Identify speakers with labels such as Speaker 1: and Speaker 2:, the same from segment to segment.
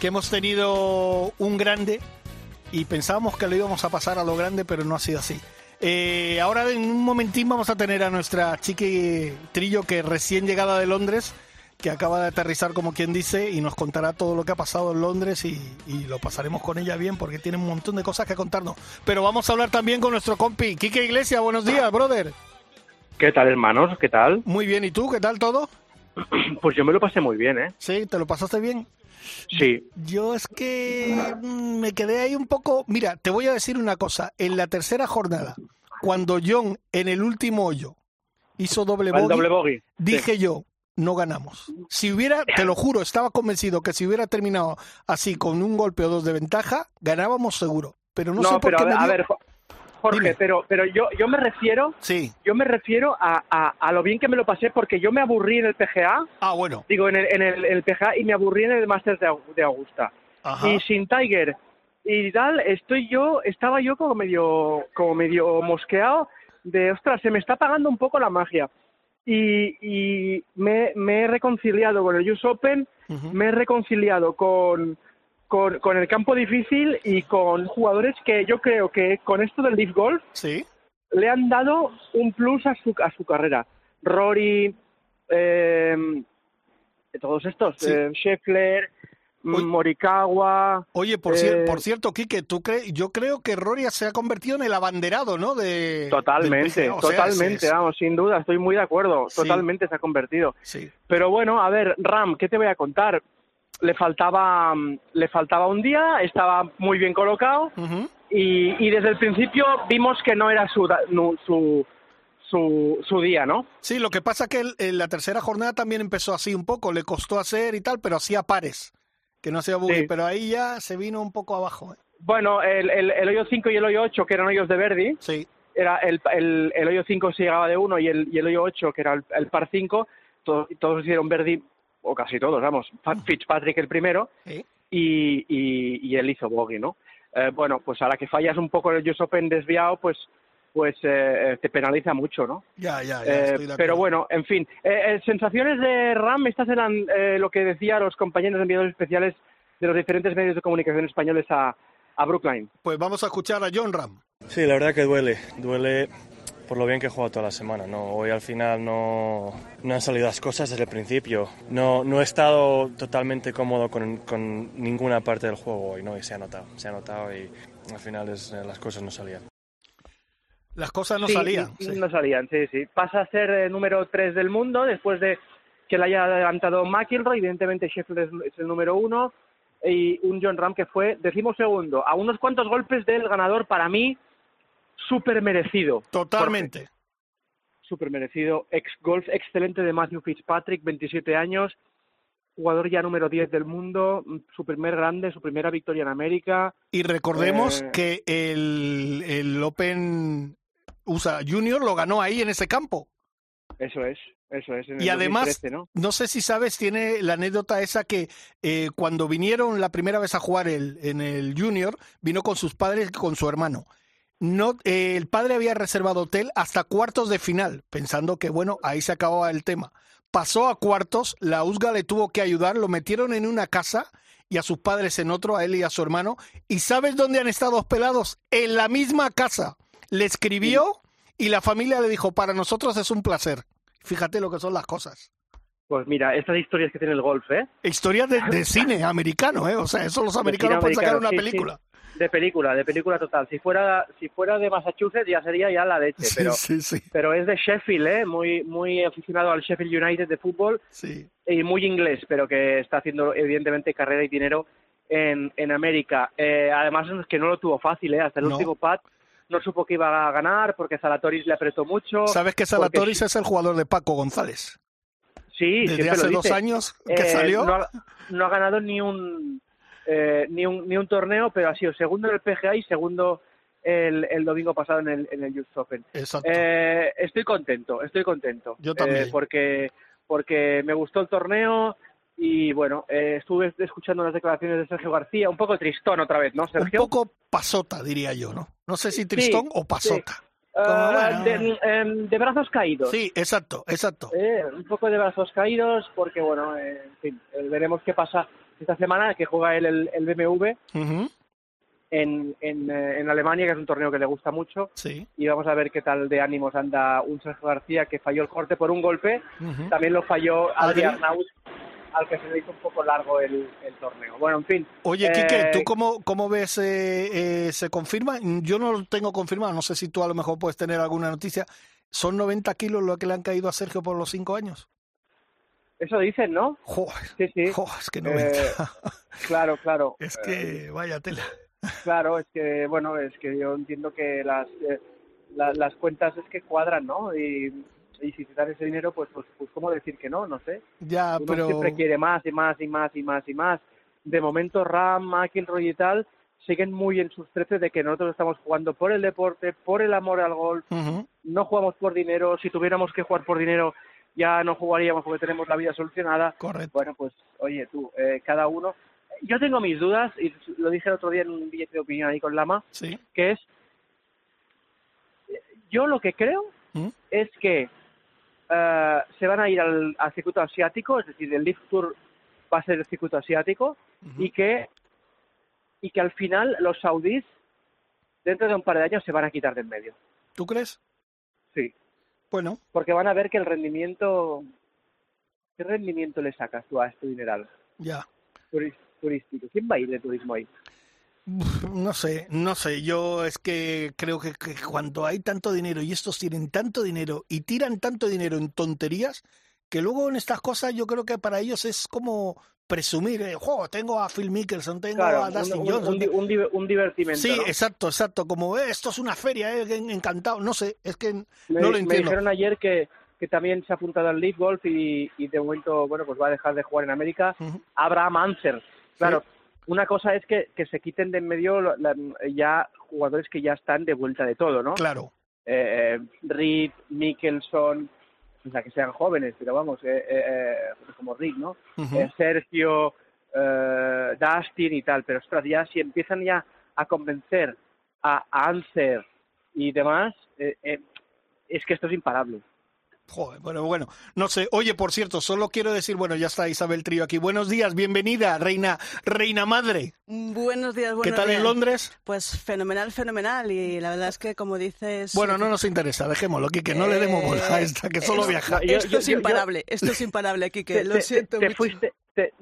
Speaker 1: que hemos tenido un grande y pensábamos que lo íbamos a pasar a lo grande, pero no ha sido así. Eh, ahora en un momentín vamos a tener a nuestra chiqui Trillo que recién llegada de Londres, que acaba de aterrizar como quien dice y nos contará todo lo que ha pasado en Londres y, y lo pasaremos con ella bien porque tiene un montón de cosas que contarnos. Pero vamos a hablar también con nuestro compi Quique Iglesias. Buenos días, brother.
Speaker 2: ¿Qué tal, hermanos? ¿Qué tal?
Speaker 1: Muy bien, ¿y tú? ¿Qué tal todo?
Speaker 2: Pues yo me lo pasé muy bien, ¿eh?
Speaker 1: Sí, ¿te lo pasaste bien?
Speaker 2: Sí.
Speaker 1: Yo es que me quedé ahí un poco... Mira, te voy a decir una cosa. En la tercera jornada, cuando John en el último hoyo hizo doble bogey,
Speaker 2: doble bogey.
Speaker 1: dije yo, no ganamos. Si hubiera, te lo juro, estaba convencido que si hubiera terminado así con un golpe o dos de ventaja, ganábamos seguro. Pero no,
Speaker 2: No,
Speaker 1: sé por
Speaker 2: pero
Speaker 1: qué
Speaker 2: a ver,
Speaker 1: me
Speaker 2: a ver, Jorge,
Speaker 1: Dime.
Speaker 2: pero, pero yo, yo me refiero,
Speaker 1: Sí.
Speaker 2: yo me refiero a, a, a lo bien que me lo pasé porque yo me aburrí en el PGA,
Speaker 1: Ah, bueno.
Speaker 2: digo, en el, en el, el PGA y me aburrí en el Masters de, de Augusta.
Speaker 1: Ajá.
Speaker 2: Y sin Tiger y tal, estoy yo, estaba yo como medio, como medio mosqueado de, ostras, se me está apagando un poco la magia. Y, y me, me he reconciliado con el US Open, me he reconciliado con, con, con el campo difícil y con jugadores que yo creo que con esto del Leaf Golf
Speaker 1: Sí.
Speaker 2: le han dado un plus a su, a su carrera. Rory, eh, todos estos,
Speaker 1: Sí.
Speaker 2: eh, Scheffler,
Speaker 1: Uy.
Speaker 2: Morikawa.
Speaker 1: Oye, por, cier-
Speaker 2: eh,
Speaker 1: por cierto, Quique, tú cre- yo creo que Rory se ha convertido en el abanderado, ¿no? De,
Speaker 2: Totalmente,
Speaker 1: PGA. O sea,
Speaker 2: totalmente,
Speaker 1: es-
Speaker 2: vamos, sin duda, estoy muy de acuerdo.
Speaker 1: Sí.
Speaker 2: Totalmente se ha convertido.
Speaker 1: Sí.
Speaker 2: Pero bueno, a ver, Ram, ¿qué te voy a contar? Le faltaba, le faltaba un día, estaba muy bien colocado y, y desde el principio vimos que no era su, no, su, su, su día, ¿no?
Speaker 1: Sí, lo que pasa es que el- en la tercera jornada también empezó así un poco, le costó hacer y tal, pero hacía pares, que no hacía buggy,
Speaker 2: Sí.
Speaker 1: pero ahí ya se vino un poco abajo. ¿eh?
Speaker 2: Bueno, el, el, el hoyo 5 y el hoyo 8, que eran hoyos de Verdi,
Speaker 1: Sí,
Speaker 2: era el, el, el hoyo 5 se llegaba de uno y el, y el hoyo 8, que era el, el par 5, todos, todos hicieron Verdi, o casi todos, vamos, Fa- Fitzpatrick el primero,
Speaker 1: sí.
Speaker 2: y, y, y él hizo bogey, ¿no? Eh, bueno, pues a la que fallas un poco en el US Open desviado, pues pues eh, te penaliza mucho, ¿no?
Speaker 1: ya, ya, ya.
Speaker 2: Eh,
Speaker 1: estoy de
Speaker 2: pero bueno, en fin, eh, eh, sensaciones de RAM, estas eran eh, lo que decía los compañeros enviados especiales de los diferentes medios de comunicación españoles a, a Brookline.
Speaker 1: Pues vamos a escuchar a John Ram.
Speaker 3: Sí, la verdad que duele, duele por lo bien que he jugado toda la semana. No, hoy al final no, no han salido las cosas desde el principio. No, no he estado totalmente cómodo con, con ninguna parte del juego hoy, ¿no? Y se ha notado, se ha notado y al final es- las cosas no salían.
Speaker 1: Las cosas no
Speaker 2: Sí,
Speaker 1: salían. sí.
Speaker 2: No salían, sí, sí. Pasa a ser eh, número 3 del mundo después de que le haya adelantado McIlroy. Evidentemente, Sheffield es, es el número uno. Y un John Ram que fue decimosegundo. A unos cuantos golpes del ganador, para mí, súper merecido.
Speaker 1: Totalmente.
Speaker 2: Súper merecido. Ex golf excelente de Matthew Fitzpatrick, 27 años. Jugador ya número 10 del mundo. Su primer grande, su primera victoria en América.
Speaker 1: Y recordemos
Speaker 2: Eh,
Speaker 1: que el, el Open USA Junior lo ganó ahí en ese campo.
Speaker 2: Eso es, eso es. en
Speaker 1: Y además,
Speaker 2: 2013, ¿no?
Speaker 1: no sé si sabes, tiene la anécdota esa que eh, cuando vinieron la primera vez a jugar el, en el Junior, vino con sus padres y con su hermano. No, eh, el padre había reservado hotel hasta cuartos de final, pensando que, bueno, ahí se acababa el tema. Pasó a cuartos, la USGA le tuvo que ayudar, lo metieron en una casa y a sus padres en otro, a él y a su hermano. ¿Y sabes dónde han estado hospedados? En la misma casa. Le escribió y la familia le dijo, para nosotros es un placer. Fíjate lo que son las cosas.
Speaker 2: Pues mira, estas historias que tiene el golf, ¿eh?
Speaker 1: Historias de, de cine americano, ¿eh? O sea, eso los americanos pueden sacar una
Speaker 2: sí,
Speaker 1: película.
Speaker 2: sí. De película, de película total. Si fuera, si fuera de Massachusetts ya sería ya la leche,
Speaker 1: Sí,
Speaker 2: pero,
Speaker 1: sí, sí,
Speaker 2: pero es de Sheffield, ¿eh? Muy, muy aficionado al Sheffield United de fútbol
Speaker 1: sí.
Speaker 2: y muy inglés, pero que está haciendo evidentemente carrera y dinero en, en América. Eh, además es que no lo tuvo fácil, ¿eh? Hasta el
Speaker 1: No.
Speaker 2: último pat no supo que iba a ganar porque Zalatoris le apretó mucho.
Speaker 1: ¿Sabes que
Speaker 2: porque
Speaker 1: Salatoris es el jugador de Paco
Speaker 2: Sí,
Speaker 1: González? Desde
Speaker 2: siempre
Speaker 1: hace
Speaker 2: lo
Speaker 1: dos años que
Speaker 2: Eh,
Speaker 1: salió.
Speaker 2: No ha, no ha ganado ni un eh, ni, un, ni un torneo, pero ha sido segundo en el PGA y segundo el, el domingo pasado en el, en el US Open. Eh, estoy contento, estoy contento.
Speaker 1: Yo también.
Speaker 2: Eh, porque, porque me gustó el torneo y bueno, eh, estuve escuchando las declaraciones de Sergio García, un poco tristón otra vez, ¿no,
Speaker 1: un
Speaker 2: Sergio?
Speaker 1: poco pasota, diría yo, ¿no? No sé si tristón o pasota.
Speaker 2: Ah,
Speaker 1: Como, bueno,
Speaker 2: de, em, de brazos caídos.
Speaker 1: Sí, exacto, exacto.
Speaker 2: Eh, un poco de brazos caídos porque, bueno, eh, en fin, veremos qué pasa esta semana que juega él el, el BMW en, en, eh, en Alemania, que es un torneo que le gusta mucho.
Speaker 1: Sí.
Speaker 2: Y vamos a ver qué tal de ánimos anda un Sergio García que falló el corte por un golpe. También lo falló
Speaker 1: Adri.
Speaker 2: Adrián Naut, al que se le hizo un poco largo el, el torneo. Bueno, en fin.
Speaker 1: Oye,
Speaker 2: eh,
Speaker 1: Quique, ¿tú cómo, cómo ves? eh, eh, ¿Se confirma? Yo no lo tengo confirmado, no sé si tú a lo mejor puedes tener alguna noticia. ¿Son 90 kilos lo que le han caído a Sergio por los cinco años?
Speaker 2: Eso dicen, ¿no?
Speaker 1: Joder,
Speaker 2: Sí, sí.
Speaker 1: joder, es que 90.
Speaker 2: Eh, Claro, claro.
Speaker 1: es
Speaker 2: Eh,
Speaker 1: que, vaya tela.
Speaker 2: Claro, es que, bueno, es que yo entiendo que las, eh, la- las cuentas es que cuadran, ¿no? Y, y si te dan ese dinero, pues, pues, pues, ¿cómo decir que no? No sé.
Speaker 1: Ya,
Speaker 2: Uno
Speaker 1: pero...
Speaker 2: siempre quiere más y más y más y más y más. De momento, Ram, McIlroy y tal siguen muy en sus trece de que nosotros estamos jugando por el deporte, por el amor al golf, no jugamos por dinero. Si tuviéramos que jugar por dinero, ya no jugaríamos porque tenemos la vida solucionada.
Speaker 1: correcto.
Speaker 2: Bueno, pues oye, tú, eh, cada uno. Yo tengo mis dudas, y lo dije el otro día en un billete de opinión ahí con Lama,
Speaker 1: Sí.
Speaker 2: que es. Yo lo que creo
Speaker 1: ¿Mm?
Speaker 2: es que eh, se van a ir al, al circuito asiático, es decir, el Lift Tour va a ser el circuito asiático, y que y que al final los saudíes, dentro de un par de años, se van a quitar de en medio.
Speaker 1: ¿Tú crees?
Speaker 2: Sí.
Speaker 1: Bueno,
Speaker 2: Porque van a ver que el rendimiento. ¿Qué rendimiento le sacas tú a este dineral
Speaker 1: ya.
Speaker 2: turístico? ¿Quién va a ir de turismo ahí?
Speaker 1: No sé, no sé. Yo es que creo que, que cuando hay tanto dinero y estos tienen tanto dinero y tiran tanto dinero en tonterías, que luego en estas cosas yo creo que para ellos es como presumir, eh, "Jo, tengo a Phil Mickelson, tengo
Speaker 2: Claro,
Speaker 1: a Dustin
Speaker 2: un,
Speaker 1: Johnson.
Speaker 2: un di- un di- un divertimento.
Speaker 1: sí,
Speaker 2: ¿no?
Speaker 1: exacto, exacto. Como "Eh, esto es una feria, eh, en- encantado. No sé, es que
Speaker 2: Me,
Speaker 1: no lo
Speaker 2: me
Speaker 1: entiendo.
Speaker 2: dijeron ayer que, que también se ha apuntado al Leaf Golf y, y de momento, bueno, pues va a dejar de jugar en América. Abraham Anser. Claro, una cosa es que, que se quiten de en medio la- la- ya jugadores que ya están de vuelta de todo, ¿no?
Speaker 1: Claro,
Speaker 2: eh, Reed, Mickelson, o sea, que sean jóvenes, pero vamos, eh, eh, eh, como Rick, ¿no?
Speaker 1: Ujú.
Speaker 2: Eh, Sergio, eh, Dustin y tal, pero ostras, ya si empiezan ya a convencer a, a Anser y demás, eh, eh, es que esto es imparable.
Speaker 1: Joder, bueno, bueno, no sé. Oye, por cierto, solo quiero decir, bueno, ya está Isabel Trío aquí. Buenos días, bienvenida, reina, reina madre.
Speaker 4: Buenos días, buenos
Speaker 1: ¿Qué tal
Speaker 4: días.
Speaker 1: en Londres?
Speaker 4: Pues fenomenal, fenomenal. Y la verdad es que, como dices...
Speaker 1: Bueno, no nos interesa, dejémoslo, que no le demos bola a esta, que solo
Speaker 4: eh,
Speaker 1: viaja.
Speaker 2: yo-
Speaker 4: Esto
Speaker 2: yo-
Speaker 4: es
Speaker 2: yo-
Speaker 4: imparable, esto es imparable, Kike,
Speaker 2: Te-
Speaker 4: lo
Speaker 2: te-
Speaker 4: siento
Speaker 2: te
Speaker 4: mucho.
Speaker 2: fuiste, te,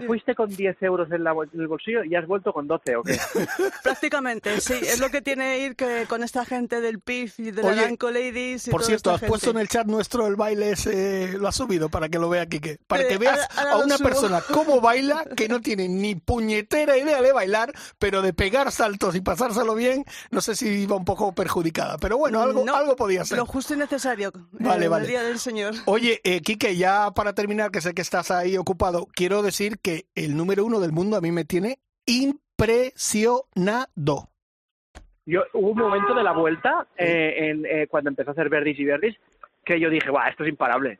Speaker 2: te fuiste con 10 euros en, la bol- en el bolsillo y has vuelto con 12, ¿o qué?
Speaker 4: Prácticamente, sí. Es lo que tiene ir que con esta gente del PIF y de
Speaker 1: Oye,
Speaker 4: la Danco Ladies y
Speaker 1: Por cierto, has puesto en
Speaker 4: gente.
Speaker 1: el chat nuestro el baile ese, lo has subido para que lo vea Quique. Para
Speaker 4: Eh,
Speaker 1: que veas
Speaker 4: ahora- ahora
Speaker 1: a
Speaker 4: lo
Speaker 1: una
Speaker 4: subo.
Speaker 1: persona cómo baila, que no tiene ni puñetera idea de bailar, pero de pegar saltos y pasárselo bien, no sé si iba un poco perjudicada. Pero bueno, algo,
Speaker 4: No,
Speaker 1: algo podía ser.
Speaker 4: Lo justo y necesario. eh,
Speaker 1: Vale,
Speaker 4: en
Speaker 1: vale.
Speaker 4: El día del Señor.
Speaker 1: Oye, eh, Quique, ya para terminar, que sé que estás ahí ocupado, quiero decir que el número uno del mundo a mí me tiene impresionado.
Speaker 2: Yo, hubo un momento de la vuelta, eh, en, eh, cuando empezó a hacer verdis y verdis, que yo dije, Buah, esto es imparable.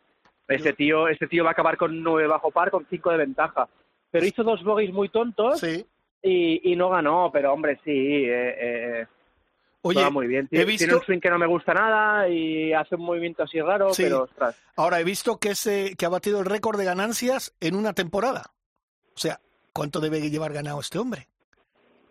Speaker 2: Este tío, este tío va a acabar con nueve bajo par, con cinco de ventaja. Pero hizo dos bogies muy tontos
Speaker 1: Sí.
Speaker 2: y, y no ganó, pero hombre, sí, eh, eh,
Speaker 1: Oye,
Speaker 2: muy bien.
Speaker 1: he
Speaker 2: Tiene,
Speaker 1: visto-
Speaker 2: tiene un swing que no me gusta nada y hace un movimiento así raro,
Speaker 1: Sí.
Speaker 2: pero ostras.
Speaker 1: Ahora he visto que, se, que ha batido el récord de ganancias en una temporada. O sea, ¿cuánto debe llevar ganado este hombre?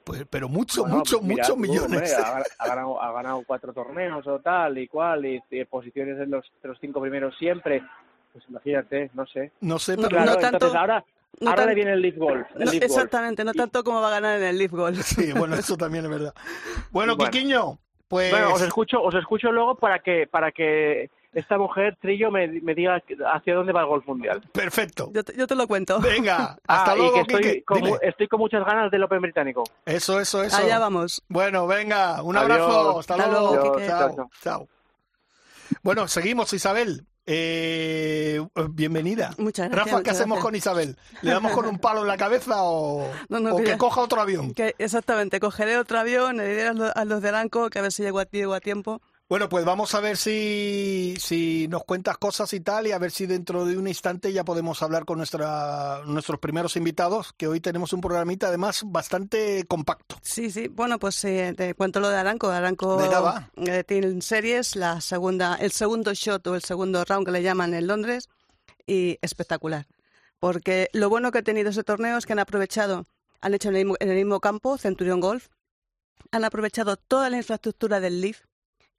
Speaker 1: Pues, pero mucho,
Speaker 2: Bueno,
Speaker 1: mucho,
Speaker 2: pues mira
Speaker 1: muchos millones.
Speaker 2: hombre, ha, ha ganado, ha ganado cuatro torneos o tal y cual, y, y posiciones en los, de los cinco primeros siempre. Pues imagínate, no sé.
Speaker 1: No sé,
Speaker 4: No,
Speaker 1: pero
Speaker 2: Claro,
Speaker 4: no tanto-
Speaker 2: entonces ahora,
Speaker 4: no
Speaker 2: ahora
Speaker 4: tan-
Speaker 2: le viene el Leaf Golf. el
Speaker 4: No,
Speaker 2: Leaf Golf.
Speaker 4: exactamente, no tanto como va a ganar en el Leaf Golf.
Speaker 1: sí, bueno, eso también es verdad. Bueno,
Speaker 2: Bueno.
Speaker 1: Quiquiño, pues
Speaker 2: Bueno, os escucho, os escucho luego para que para que esta mujer Trillo me, me diga hacia dónde va el golf mundial.
Speaker 1: perfecto.
Speaker 4: Yo te, yo te lo cuento.
Speaker 1: Venga, hasta
Speaker 2: Ah, y que estoy
Speaker 1: Quique.
Speaker 2: con, estoy muchas ganas del Open británico.
Speaker 1: Eso, eso, eso.
Speaker 4: Allá vamos.
Speaker 1: Bueno, venga, un
Speaker 2: Adiós.
Speaker 1: abrazo. Hasta,
Speaker 4: Hasta
Speaker 1: luego.
Speaker 4: luego,
Speaker 2: Quique.
Speaker 1: Chao,
Speaker 2: Chao,
Speaker 1: chao. Bueno, seguimos, Isabel. Eh,
Speaker 4: bienvenida. Muchas
Speaker 1: gracias. Rafa,
Speaker 4: ¿qué
Speaker 1: hacemos con Isabel? ¿Le damos con un palo en la cabeza o, que, coja otro avión?
Speaker 4: exactamente, cogeré otro avión, le diré a los de Aranco que a ver si llego a, a tiempo.
Speaker 1: Bueno, pues vamos a ver si, si nos cuentas cosas y tal, y a ver si dentro de un instante ya podemos hablar con nuestra, nuestros primeros invitados, que hoy tenemos un programita además bastante compacto.
Speaker 4: Sí, sí. Bueno, pues eh, te cuento lo de Aranco. Aranco eh, tiene series, la segunda, el segundo shot o el segundo round que le llaman en Londres, y espectacular. Porque lo bueno que ha tenido ese torneo es que han aprovechado, han hecho en el mismo, en el mismo campo, Centurion Golf, han aprovechado toda la infraestructura del Leaf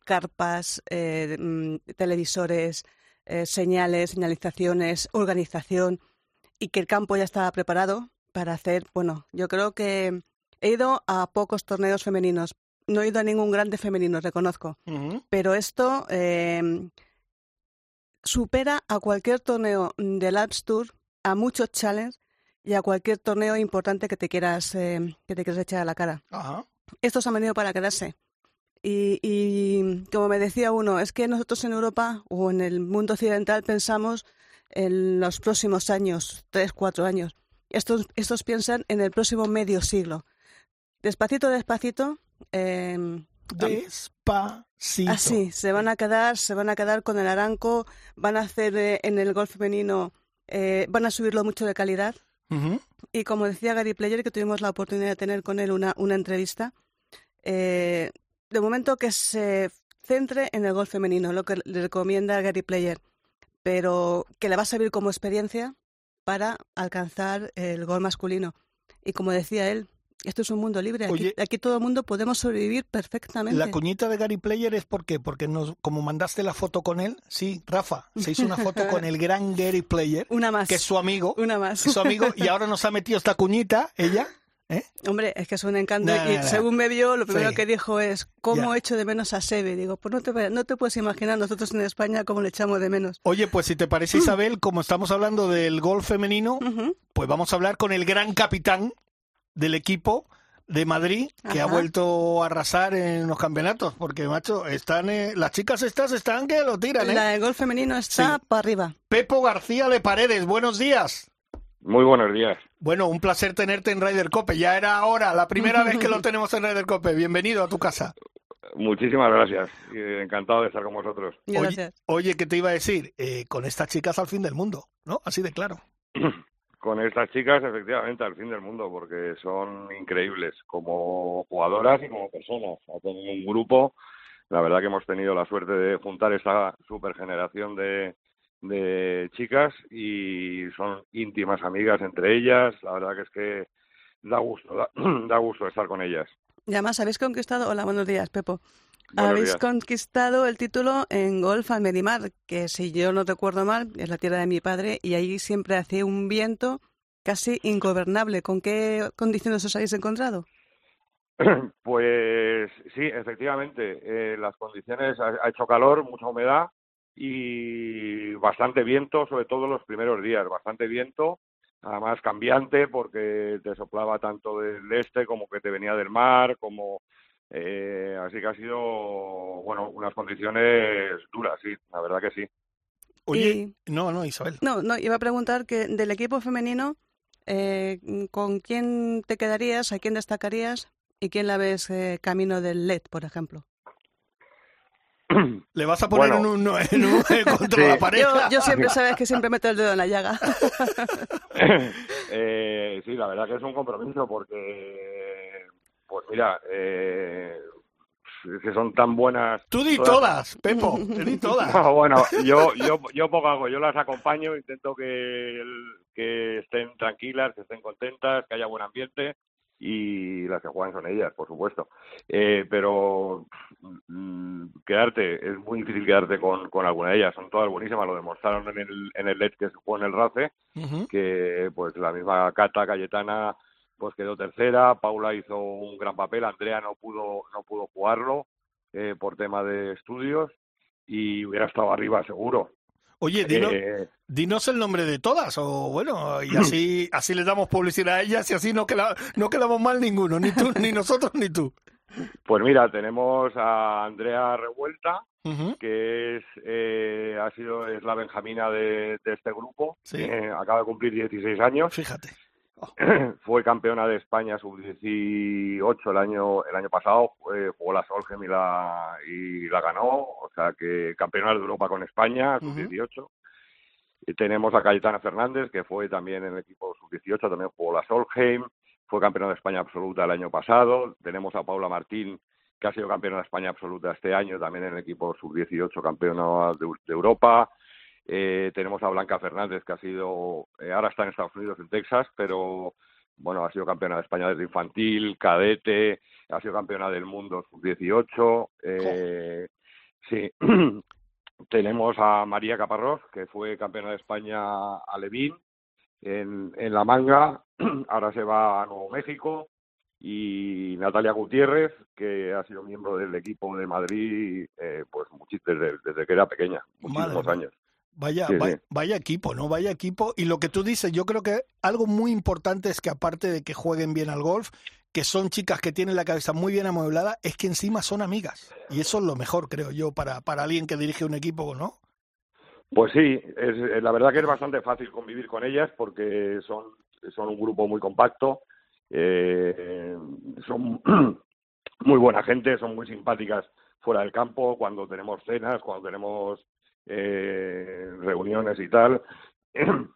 Speaker 4: carpas, eh, mm, televisores, eh, señales, señalizaciones, organización y que el campo ya estaba preparado para hacer, bueno, yo creo que he ido a pocos torneos femeninos, no he ido a ningún grande femenino, reconozco, pero esto em, supera a cualquier torneo del Alps Tour, a muchos challenges y a cualquier torneo importante que te quieras, em, que te quieras echar a la cara. Estos han venido para quedarse. Y, como me decía uno, es que nosotros en Europa o en el mundo occidental pensamos en los próximos años, tres, cuatro años. Estos, estos piensan en el próximo medio siglo. Despacito, despacito.
Speaker 1: Eh, despacito.
Speaker 4: Así, se van a quedar, se van a quedar con el aranco, van a hacer eh, en el golf femenino, eh, van a subirlo mucho de calidad. Y como decía Gary Player, que tuvimos la oportunidad de tener con él una, una entrevista, eh, de momento que se centre en el golf femenino, lo que le recomienda Gary Player, pero que le va a servir como experiencia para alcanzar el gol masculino. Y como decía él, esto es un mundo libre. Aquí, todo el mundo podemos sobrevivir perfectamente.
Speaker 1: La cuñita de Gary Player es por qué? Porque nos, como mandaste la foto con él, sí, Rafa, se hizo una foto con el gran Gary Player.
Speaker 4: Una más.
Speaker 1: Que es su amigo.
Speaker 4: Una más.
Speaker 1: su amigo, y ahora nos ha metido esta cuñita, ella, ¿Eh?
Speaker 4: Hombre, es que es un encanto. y según me vio, lo primero que dijo es, ¿cómo echo de menos a Sebe? Digo, pues no te, no te puedes imaginar nosotros en España cómo le echamos de menos.
Speaker 1: Oye, pues si te parece, Isabel, como estamos hablando del golf femenino, pues vamos a hablar con el gran capitán del equipo de Madrid que ha vuelto a arrasar en los campeonatos porque macho están eh, las chicas estas están que lo tiran ¿eh?
Speaker 4: la del golf femenino está para arriba
Speaker 1: Pepo García de Paredes buenos días
Speaker 5: muy buenos días.
Speaker 1: Bueno, un placer tenerte en Ryder Cope. Ya era ahora, la primera vez que lo tenemos en Ryder Cope. Bienvenido a tu casa.
Speaker 5: Muchísimas gracias. Encantado de estar con vosotros.
Speaker 4: Gracias.
Speaker 1: Oye, ¿qué te iba a decir? Eh, con estas chicas al fin del mundo, ¿no? Así de claro.
Speaker 5: con estas chicas, efectivamente, al fin del mundo, porque son increíbles como jugadoras y como personas. Ha tenido un grupo. La verdad que hemos tenido la suerte de juntar esta super generación de, de chicas y son íntimas amigas entre ellas. La verdad que es que da gusto, da, gusto estar con ellas.
Speaker 4: Y además habéis conquistado, hola, buenos días, Pepo. habéis conquistado el título en golf al Medimar, que si yo no recuerdo mal, es la tierra de mi padre, y ahí siempre hace un viento casi ingobernable. ¿Con qué condiciones os habéis encontrado?
Speaker 5: Pues sí, efectivamente, eh, las condiciones, ha, hecho calor, mucha humedad, y bastante viento, sobre todo los primeros días, bastante viento, además cambiante porque te soplaba tanto del este como que te venía del mar, como eh, así que ha sido bueno unas condiciones duras, sí, la verdad que sí.
Speaker 1: Oye, no, no, Isabel.
Speaker 4: No, no, iba a preguntar que del equipo femenino, eh, ¿con quién te quedarías, a quién destacarías y quién la ves eh, camino del LED, por ejemplo?
Speaker 1: Le vas a poner en un, en un contra la pared.
Speaker 4: Yo, siempre sabes que siempre meto el dedo en la llaga.
Speaker 5: eh, sí, la verdad que es un compromiso porque, pues mira, eh, que son tan buenas.
Speaker 1: Tú di todas, Pepo, di todas.
Speaker 5: bueno, yo, yo, yo poco hago, yo las acompaño, intento que, que estén tranquilas, que estén contentas, que haya buen ambiente y las que juegan son ellas, por supuesto. Eh, pero mm, quedarte, es muy difícil quedarte con, con alguna de ellas, son todas buenísimas, lo demostraron en el, en el LED que se jugó en el RACE, que pues la misma Cata Cayetana pues quedó tercera, Paula hizo un gran papel, Andrea no pudo, no pudo jugarlo eh, por tema de estudios y hubiera estado arriba seguro.
Speaker 1: Oye, eh, dinos el nombre de todas, o bueno, y así, así les damos publicidad a ellas y así no, queda, no quedamos mal ninguno, ni tú, ni nosotros, ni tú.
Speaker 5: Pues mira, tenemos a Andrea Revuelta, que es eh, ha sido es la benjamina de, este grupo. Eh, acaba de cumplir 16 años.
Speaker 1: Fíjate.
Speaker 5: Fue campeona de España sub-18 el año el año pasado, jugó la Solheim y la, y la ganó, o sea que campeona de Europa con España, sub-18. Y tenemos a Cayetana Fernández, que fue también en el equipo sub-18, también jugó la Solheim, fue campeona de España absoluta el año pasado. Tenemos a Paula Martín, que ha sido campeona de España absoluta este año, también en el equipo sub-18, campeona de, Europa. Eh, tenemos a Blanca Fernández, que ha sido, eh, ahora está en Estados Unidos, en Texas, pero bueno, ha sido campeona de España desde infantil, cadete, ha sido campeona del mundo sub-18. Eh, sí, Tenemos a María Caparrós, que fue campeona de España a Levín en, en la manga, ahora se va a Nuevo México, y Natalia Gutiérrez, que ha sido miembro del equipo de Madrid eh, pues desde, desde que era pequeña, muchísimos años.
Speaker 1: Vaya, vaya, equipo, ¿no? Vaya equipo. Y lo que tú dices, yo creo que algo muy importante es que aparte de que jueguen bien al golf, que son chicas que tienen la cabeza muy bien amueblada, es que encima son amigas. Y eso es lo mejor, creo yo, para, para alguien que dirige un equipo, ¿no?
Speaker 5: Pues sí, es, la verdad que es bastante fácil convivir con ellas porque son, son un grupo muy compacto, eh, son muy buena gente, son muy simpáticas fuera del campo, cuando tenemos cenas, cuando tenemos eh, reuniones y tal.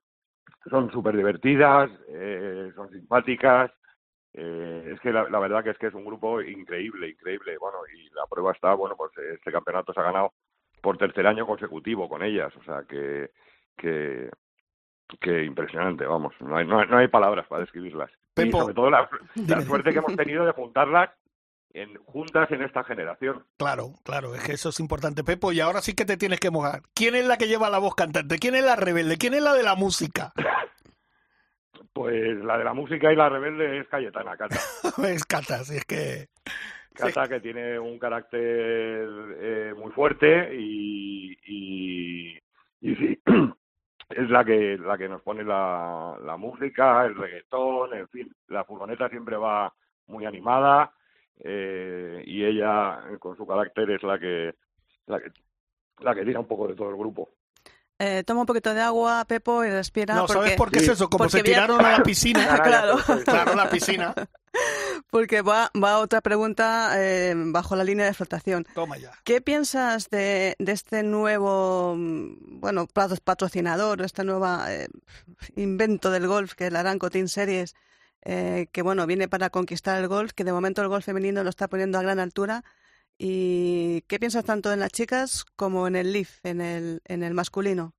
Speaker 5: son súper divertidas, eh, son simpáticas, eh, es que la, verdad que es que es un grupo increíble, increíble. Bueno, y la prueba está, bueno, pues este campeonato se ha ganado por tercer año consecutivo con ellas, o sea que, que, que impresionante, vamos, no hay, no, hay, palabras para describirlas. y sobre todo la, suerte que hemos tenido de juntarlas en, juntas en esta generación.
Speaker 1: Claro, claro, es que eso es importante, Pepo, y ahora sí que te tienes que mojar. ¿Quién es la que lleva la voz cantante? ¿Quién es la rebelde? ¿Quién es la de la música?
Speaker 5: Pues la de la música y la rebelde es Cayetana, Cata.
Speaker 1: es Cata, sí, es que...
Speaker 5: Cata que tiene un carácter eh, muy fuerte y, y, sí, es la que la que nos pone la, la música, el reggaetón, en fin, la furgoneta siempre va muy animada eh, y ella con su carácter es la que la que la que tira un poco de todo el grupo.
Speaker 4: Eh, toma un poquito de agua, Pepo, y respira.
Speaker 1: No, ¿sabes por qué es eso? Como se tiraron a la piscina.
Speaker 4: claro.
Speaker 1: claro, la piscina.
Speaker 4: Porque va, va otra pregunta eh, bajo la línea de flotación.
Speaker 1: Toma ya.
Speaker 4: ¿Qué piensas de, de este nuevo, mm, bueno, patrocinador, este nuevo eh, invento del golf, que es el Aranco Team Series, eh, que bueno, viene para conquistar el golf, que de momento el golf femenino lo está poniendo a gran altura? ¿Y qué piensas tanto en las chicas como en el Leaf, en el, en el masculino?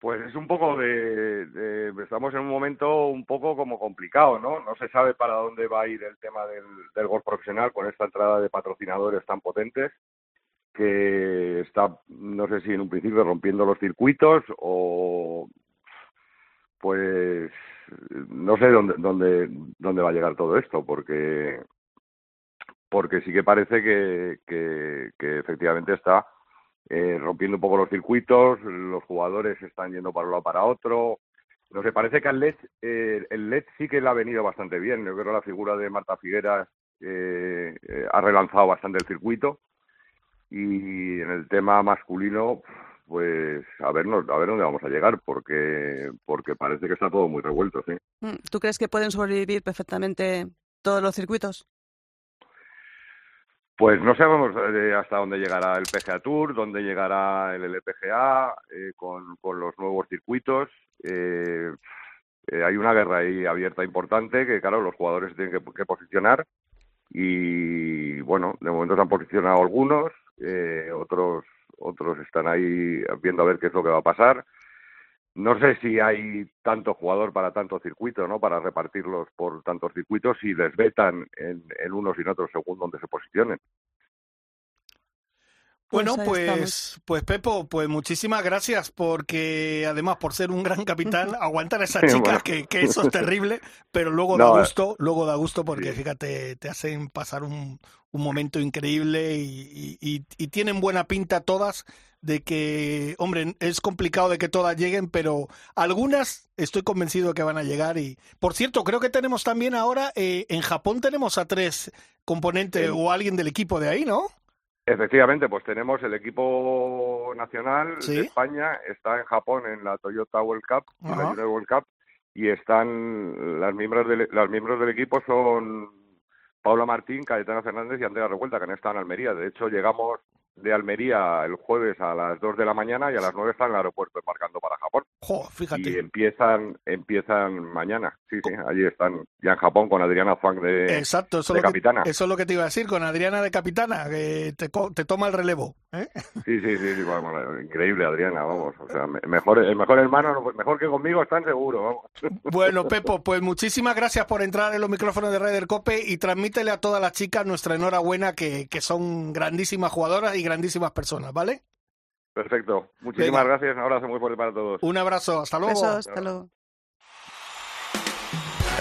Speaker 5: Pues es un poco de, Estamos en un momento un poco como complicado, ¿no? No se sabe para dónde va a ir el tema del, del golf profesional con esta entrada de patrocinadores tan potentes que está, no sé si en un principio rompiendo los circuitos o pues no sé dónde, dónde, dónde va a llegar todo esto, porque porque sí que parece que, que, efectivamente está eh, rompiendo un poco los circuitos, los jugadores están yendo para un lado para otro. No sé, parece que al LED, eh, el LED sí que le ha venido bastante bien. Yo creo que la figura de Marta Figueras eh, ha relanzado bastante el circuito. Y en el tema masculino, pues a ver, a ver dónde vamos a llegar, porque, porque parece que está todo muy revuelto, sí.
Speaker 4: Mm, ¿Tú crees que pueden sobrevivir perfectamente todos los circuitos?
Speaker 5: Pues no sabemos eh, hasta dónde llegará el PGA Tour, dónde llegará el LPGA eh, con, con, los nuevos circuitos. Eh, hay una guerra ahí abierta importante que, claro, los jugadores tienen que, posicionar y, bueno, de momento se han posicionado algunos, otros, otros están ahí viendo a ver qué es lo que va a pasar no sé si hay tanto jugador para tanto circuito, ¿no? Para repartirlos por tantos circuitos y les vetan en, unos y en otros según donde se posicionen.
Speaker 1: Bueno, pues, pues, pues Pepo, pues muchísimas gracias porque además por ser un gran capitán aguantar a esas chicas que, eso es terrible, pero luego da gusto, luego da gusto porque fíjate, te hacen pasar un, un momento increíble y, y, y, tienen buena pinta todas de que, hombre, es complicado de que todas lleguen, pero algunas estoy convencido de que van a llegar. Y, por cierto, creo que tenemos también ahora, eh, en Japón tenemos a tres componentes o alguien del equipo de ahí, ¿no?
Speaker 5: Efectivamente, pues tenemos el equipo nacional de España, está en Japón en la Toyota World Cup, la Junior World Cup, y están las miembros del, las miembros del equipo son Paula Martín, Cayetana Fernández y Andrea Revuelta, que han estado en Almería. De hecho, llegamos de Almería el jueves a las 2 de la mañana y a las 9 están en el aeropuerto embarcando para Japón.
Speaker 1: fíjate.
Speaker 5: Y empiezan empiezan mañana. Sí, sí, allí están ya en Japón con Adriana Fang de,
Speaker 1: Exacto, eso
Speaker 5: de capitana.
Speaker 1: eso es lo que te iba a decir, con Adriana de capitana, que te, te toma el relevo. ¿eh?
Speaker 5: Sí, sí, sí, sí increíble Adriana, vamos. O sea, mejor, el mejor hermano, mejor que conmigo, están seguro, vamos.
Speaker 1: Bueno, Pepo, pues muchísimas gracias por entrar en los micrófonos de Raider Cope y transmítele a todas las chicas nuestra enhorabuena, que, que son grandísimas jugadoras y grandísimas personas, ¿vale?
Speaker 5: Perfecto. Muchísimas gracias. Un abrazo muy fuerte para todos.
Speaker 1: Un abrazo. Hasta luego. hasta luego.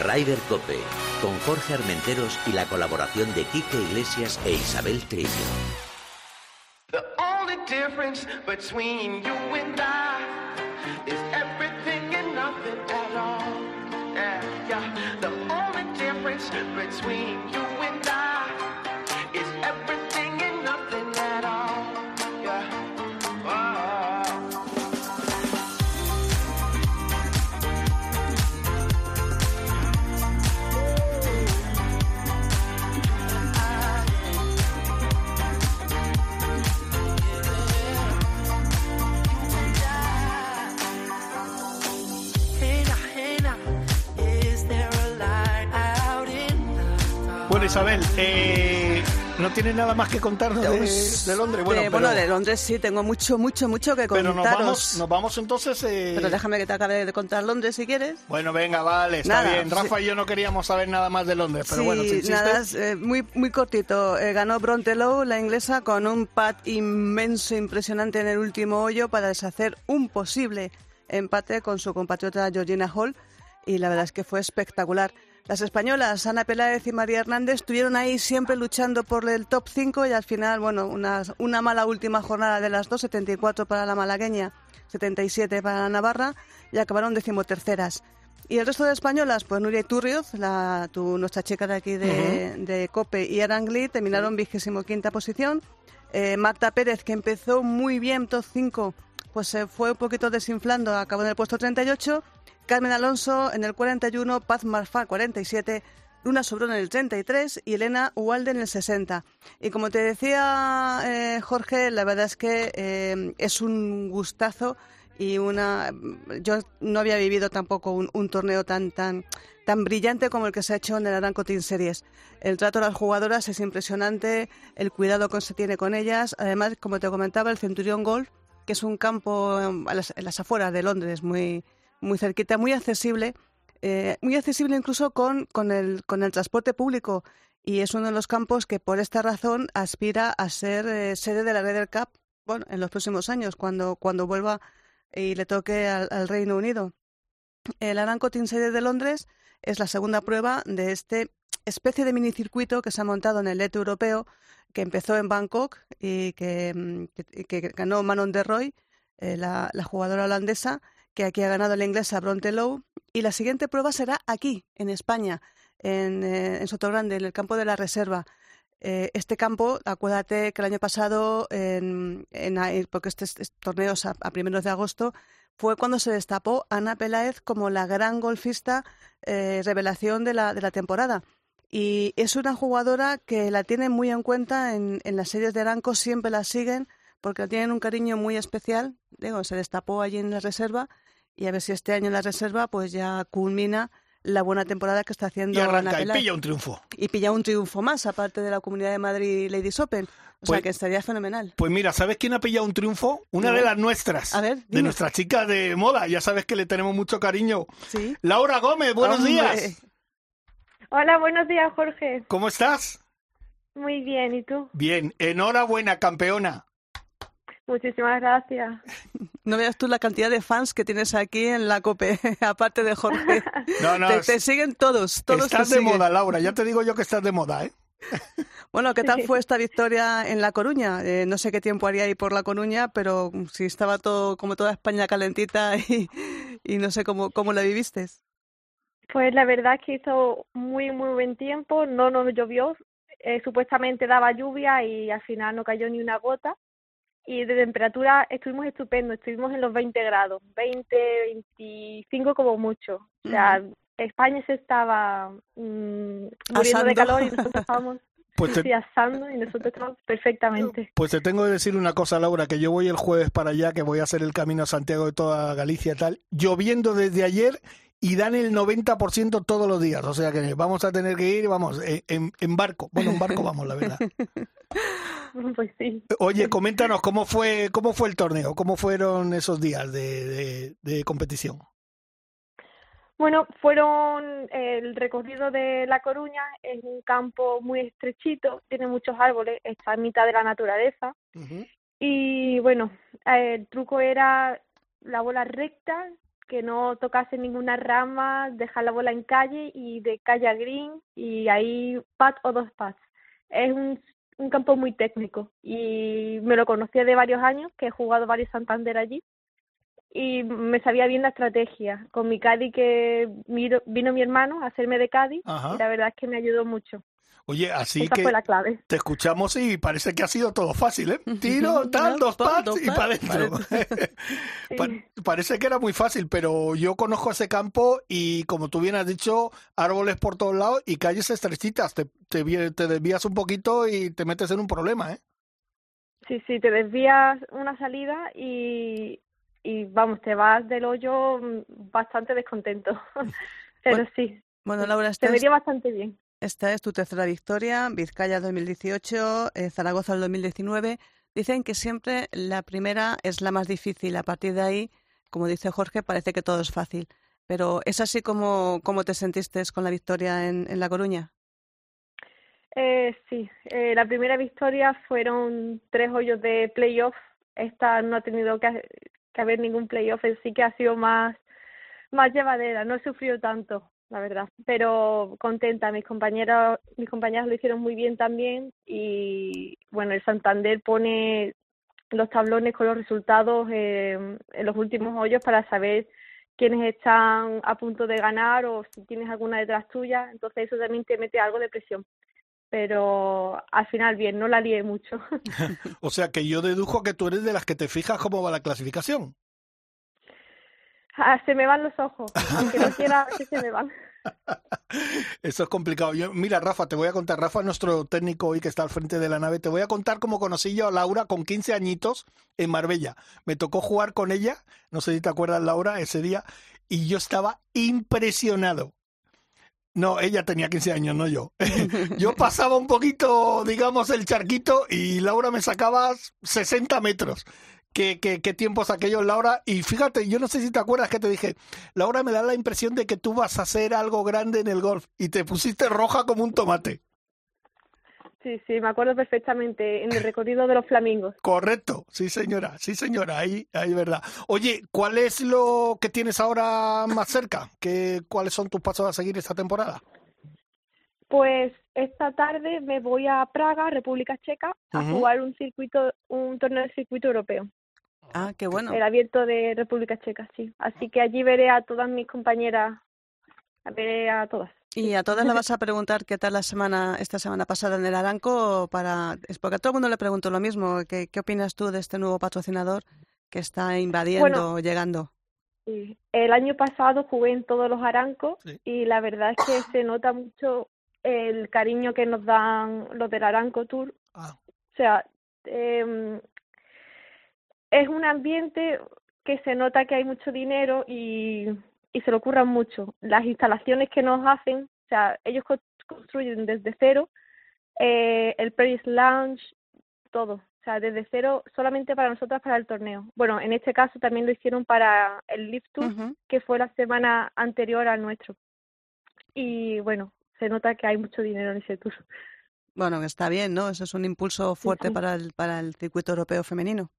Speaker 6: Rider Cope, con Jorge Armenteros y la colaboración de Quique Iglesias e Isabel Trillo. The only difference between you and I is everything and nothing at all. Yeah, yeah. The only difference between you
Speaker 1: Isabel, eh, ¿no tienes nada más que contarnos de, Londres?
Speaker 4: Bueno, bueno, de Londres sí, tengo mucho, mucho, mucho que contaros.
Speaker 1: Pero nos vamos, nos vamos entonces... Eh...
Speaker 4: Pero déjame que te acabe de contar Londres si quieres.
Speaker 1: Bueno, venga, vale, está bien. Rafa y yo no queríamos saber nada más de Londres, pero bueno, si
Speaker 4: nada, eh, muy, muy cortito. Eh, ganó Brontelow, la inglesa, con un pat inmenso, impresionante en el último hoyo para deshacer un posible empate con su compatriota Georgina Hall y la verdad es que fue espectacular. Las españolas, Ana Peláez y María Hernández, estuvieron ahí siempre luchando por el top 5 y al final, bueno, una, una mala última jornada de las dos, 74 para la malagueña, 77 para la navarra y acabaron decimoterceras. Y el resto de españolas, pues Nuria Iturrioz, la, tu, nuestra chica de aquí de, COPE, y Arangli terminaron vigésimo quinta posición. Eh, Marta Pérez, que empezó muy bien, top 5, pues se fue un poquito desinflando, acabó en el puesto 38. Carmen Alonso en el 41, Paz Marfá 47, Luna Sobrón en el 33 y Elena Ualde en el 60. Y como te decía eh, Jorge, la verdad es que eh, es un gustazo y una yo no había vivido tampoco un, torneo tan tan tan brillante como el que se ha hecho en el Aranco Team Series. El trato a las jugadoras es impresionante, el cuidado que se tiene con ellas. Además, como te comentaba, el Centurión Golf, que es un campo las, en las afueras de Londres muy muy cerquita, muy accesible, eh, muy accesible incluso con, con, el, con el transporte público. Y es uno de los campos que por esta razón aspira a ser eh, sede de la Ryder Cup bueno, en los próximos años, cuando, cuando vuelva y le toque al, Reino Unido. El Aranco Team Series de Londres es la segunda prueba de este especie de minicircuito que se ha montado en el Leto Europeo, que empezó en Bangkok y que, mm, que, ganó Manon de Roy, eh, la, jugadora holandesa, que aquí ha ganado la inglesa Brontelow. Y la siguiente prueba será aquí, en España, en, eh, en Sotogrande, en el campo de la Reserva. Eh, este campo, acuérdate que el año pasado, en, en, porque este, este torneo es a, primeros de agosto, fue cuando se destapó Ana Peláez como la gran golfista eh, revelación de la, de la temporada. Y es una jugadora que la tienen muy en cuenta en, en las series de Aranco, siempre la siguen porque tienen un cariño muy especial. Digo, se destapó allí en la reserva y a ver si este año en la reserva pues ya culmina la buena temporada que está haciendo
Speaker 1: y arranca y pilla un triunfo.
Speaker 4: Y pilla un triunfo más aparte de la Comunidad de Madrid Ladies Open. O sea pues que estaría fenomenal.
Speaker 1: pues mira sabes quién ha pillado un triunfo una de las nuestras a ver, de nuestras chicas de moda. Ya sabes que le tenemos mucho cariño. ¿Sí? Laura Gómez buenos días.
Speaker 7: Hola buenos días Jorge.
Speaker 1: Cómo estás
Speaker 7: muy bien y tú
Speaker 1: bien enhorabuena campeona
Speaker 7: Muchísimas gracias.
Speaker 4: No veas tú la cantidad de fans que tienes aquí en la COPE, aparte de Jorge. No, no. Te, siguen todos, todos
Speaker 1: Estás de moda, Laura. Ya te digo yo que estás de moda, ¿eh?
Speaker 4: Bueno, ¿qué tal fue esta victoria en La Coruña? Eh, no sé qué tiempo haría ahí por La Coruña, pero si estaba todo como toda España calentita y, y no sé cómo, cómo la viviste.
Speaker 7: Pues la verdad es que hizo muy, muy buen tiempo, no nos llovió, eh, supuestamente daba lluvia y al final no cayó ni una gota. Y de temperatura estuvimos estupendos, estuvimos en los 20 grados, 20, 25 como mucho. O sea, España se estaba mm, muriendo de calor y nosotros estábamos pues asando y nosotros estábamos perfectamente.
Speaker 1: Pues te tengo que decir una cosa, Laura, que yo voy el jueves para allá, que voy a hacer el camino a Santiago de toda Galicia y tal, lloviendo desde ayer y dan el 90% todos los días. O sea que vamos a tener que ir, vamos, eh, en, en barco. Bueno, en barco vamos, la verdad.
Speaker 7: Pues sí.
Speaker 1: Oye, coméntanos cómo fue, cómo fue el torneo, cómo fueron esos días de, de, competición.
Speaker 7: Bueno, fueron el recorrido de La Coruña, es un campo muy estrechito, tiene muchos árboles, está en mitad de la naturaleza. Y bueno, el truco era la bola recta, que no tocase ninguna rama, dejar la bola en calle y de calle a green y ahí pat o dos pats. Es un, un campo muy técnico y me lo conocía de varios años, que he jugado varios Santander allí y me sabía bien la estrategia. Con mi Cádiz que vino mi hermano a hacerme de Cádiz y la verdad es que me ayudó mucho.
Speaker 1: Oye, así que te escuchamos y parece que ha sido todo fácil, ¿eh? Tiro, tal, dos pads y para adentro. parece que era muy fácil, pero yo conozco ese campo y como tú bien has dicho, árboles por todos lados y calles estrechitas. Te, te, te desvías un poquito y te metes en un problema, ¿eh?
Speaker 7: Sí, sí, te desvías una salida y, y vamos, te vas del hoyo bastante descontento. pero sí.
Speaker 4: Bueno, Laura,
Speaker 7: te vería bastante bien.
Speaker 4: Esta es tu tercera victoria, Vizcaya 2018, eh, Zaragoza 2019. Dicen que siempre la primera es la más difícil. A partir de ahí, como dice Jorge, parece que todo es fácil. Pero ¿es así como, como te sentiste con la victoria en, La Coruña?
Speaker 7: Eh, sí, eh, la primera victoria fueron tres hoyos de playoff. Esta no ha tenido que, que haber ningún playoff, sí que ha sido más, más llevadera, no he sufrido tanto la verdad. Pero contenta, mis compañeros, mis compañeras lo hicieron muy bien también y bueno, el Santander pone los tablones con los resultados en los últimos hoyos para saber quiénes están a punto de ganar o si tienes alguna detrás tuya, entonces eso también te mete algo de presión. Pero al final bien, no la lié mucho.
Speaker 1: o sea que yo dedujo que tú eres de las que te fijas cómo va la clasificación.
Speaker 7: Ah, se me van los ojos, aunque no quiera que se me van.
Speaker 1: Eso es complicado. Yo, mira, Rafa, te voy a contar. Rafa, nuestro técnico hoy que está al frente de la nave, te voy a contar cómo conocí yo a Laura con 15 añitos en Marbella. Me tocó jugar con ella, no sé si te acuerdas, Laura, ese día, y yo estaba impresionado. No, ella tenía 15 años, no yo. yo pasaba un poquito, digamos, el charquito y Laura me sacaba 60 metros qué, qué, qué tiempos aquellos, Laura. Y fíjate, yo no sé si te acuerdas que te dije, Laura, me da la impresión de que tú vas a hacer algo grande en el golf y te pusiste roja como un tomate.
Speaker 7: Sí, sí, me acuerdo perfectamente en el recorrido de los flamingos.
Speaker 1: Correcto, sí señora, sí señora, ahí, ahí verdad. Oye, ¿cuál es lo que tienes ahora más cerca? ¿Qué, ¿Cuáles son tus pasos a seguir esta temporada?
Speaker 7: Pues esta tarde me voy a Praga, República Checa, a jugar un circuito, un torneo de circuito europeo.
Speaker 4: Ah, qué bueno.
Speaker 7: El abierto de República Checa, sí. Así que allí veré a todas mis compañeras, veré a todas.
Speaker 4: ¿Y a todas le vas a preguntar qué tal la semana, esta semana pasada en el Aranco? Para, es porque a todo el mundo le pregunto lo mismo. ¿Qué, qué opinas tú de este nuevo patrocinador que está invadiendo, llegando?
Speaker 7: Sí. El año pasado jugué en todos los Arancos y la verdad es que se nota mucho el cariño que nos dan los del Aranco Tour. Ah. O sea, eh, es un ambiente que se nota que hay mucho dinero y, y se lo ocurran mucho. Las instalaciones que nos hacen, o sea, ellos construyen desde cero eh, el Paris Lounge, todo. O sea, desde cero solamente para nosotros para el torneo. Bueno, en este caso también lo hicieron para el Lift Tour, que fue la semana anterior al nuestro. Y bueno, se nota que hay mucho dinero en ese tour.
Speaker 4: Bueno, está bien, ¿no? Eso es un impulso fuerte para el, para el circuito europeo femenino.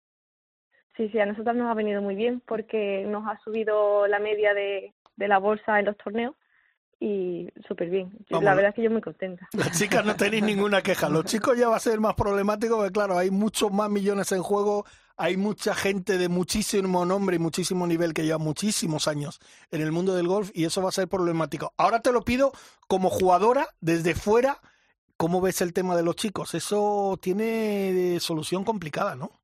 Speaker 7: Sí, sí, a nosotros nos ha venido muy bien porque nos ha subido la media de, de la bolsa en los torneos y súper bien. La verdad es que yo muy contenta.
Speaker 1: Las chicas no tenéis ninguna queja. Los chicos ya va a ser más problemático porque, claro, hay muchos más millones en juego, hay mucha gente de muchísimo nombre y muchísimo nivel que lleva muchísimos años en el mundo del golf y eso va a ser problemático. Ahora te lo pido como jugadora, desde fuera, ¿cómo ves el tema de los chicos? Eso tiene solución complicada, ¿no?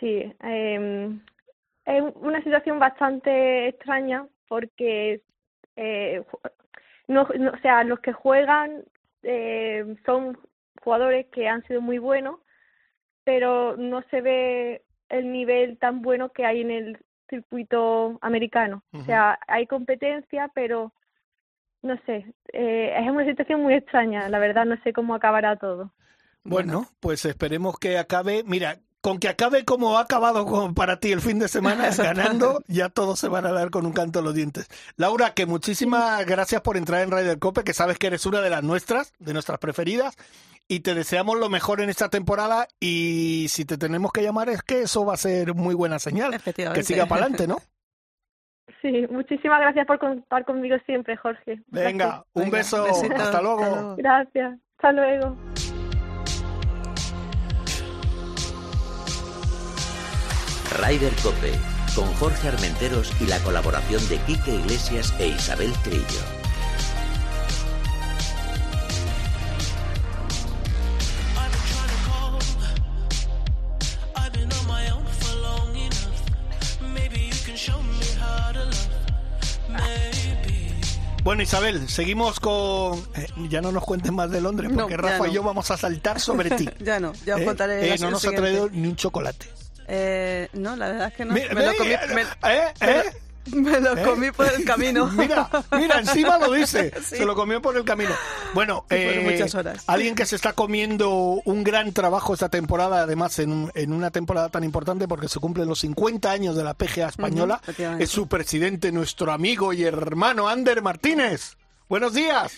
Speaker 7: Sí, eh, es una situación bastante extraña porque eh, no, o sea, los que juegan eh, son jugadores que han sido muy buenos, pero no se ve el nivel tan bueno que hay en el circuito americano. O sea, hay competencia, pero no sé, eh, es una situación muy extraña, la verdad, no sé cómo acabará todo.
Speaker 1: Bueno, pues esperemos que acabe. Mira, con que acabe como ha acabado para ti el fin de semana, ganando, ya todos se van a dar con un canto en los dientes. Laura, que muchísimas gracias por entrar en Radio Cope, que sabes que eres una de las nuestras, de nuestras preferidas, y te deseamos lo mejor en esta temporada. Y si te tenemos que llamar, es que eso va a ser muy buena señal. Que siga para adelante, ¿no?
Speaker 7: Sí, muchísimas gracias por contar conmigo siempre, Jorge.
Speaker 1: Venga, un beso. hasta luego.
Speaker 7: Gracias. Hasta luego.
Speaker 6: Rider Cope, con Jorge Armenteros y la colaboración de Quique Iglesias e Isabel Trillo.
Speaker 1: Bueno, Isabel, seguimos con. Eh, ya no nos cuentes más de Londres, porque Rafa y yo vamos a saltar sobre ti.
Speaker 4: ya no, ya os ¿Eh? contaré.
Speaker 1: Eh, no nos ha traído ni un chocolate.
Speaker 4: Eh, no, la verdad es que no. me, lo comí, me, ¿eh? ¿Eh? me lo comí por el camino.
Speaker 1: mira, mira, encima lo dice. Se lo comió por el camino. Bueno,
Speaker 4: eh, muchas horas.
Speaker 1: alguien que se está comiendo un gran trabajo esta temporada, además en, en una temporada tan importante porque se cumplen los 50 años de la PGA española, es su presidente, nuestro amigo y hermano Ander Martínez. Buenos días.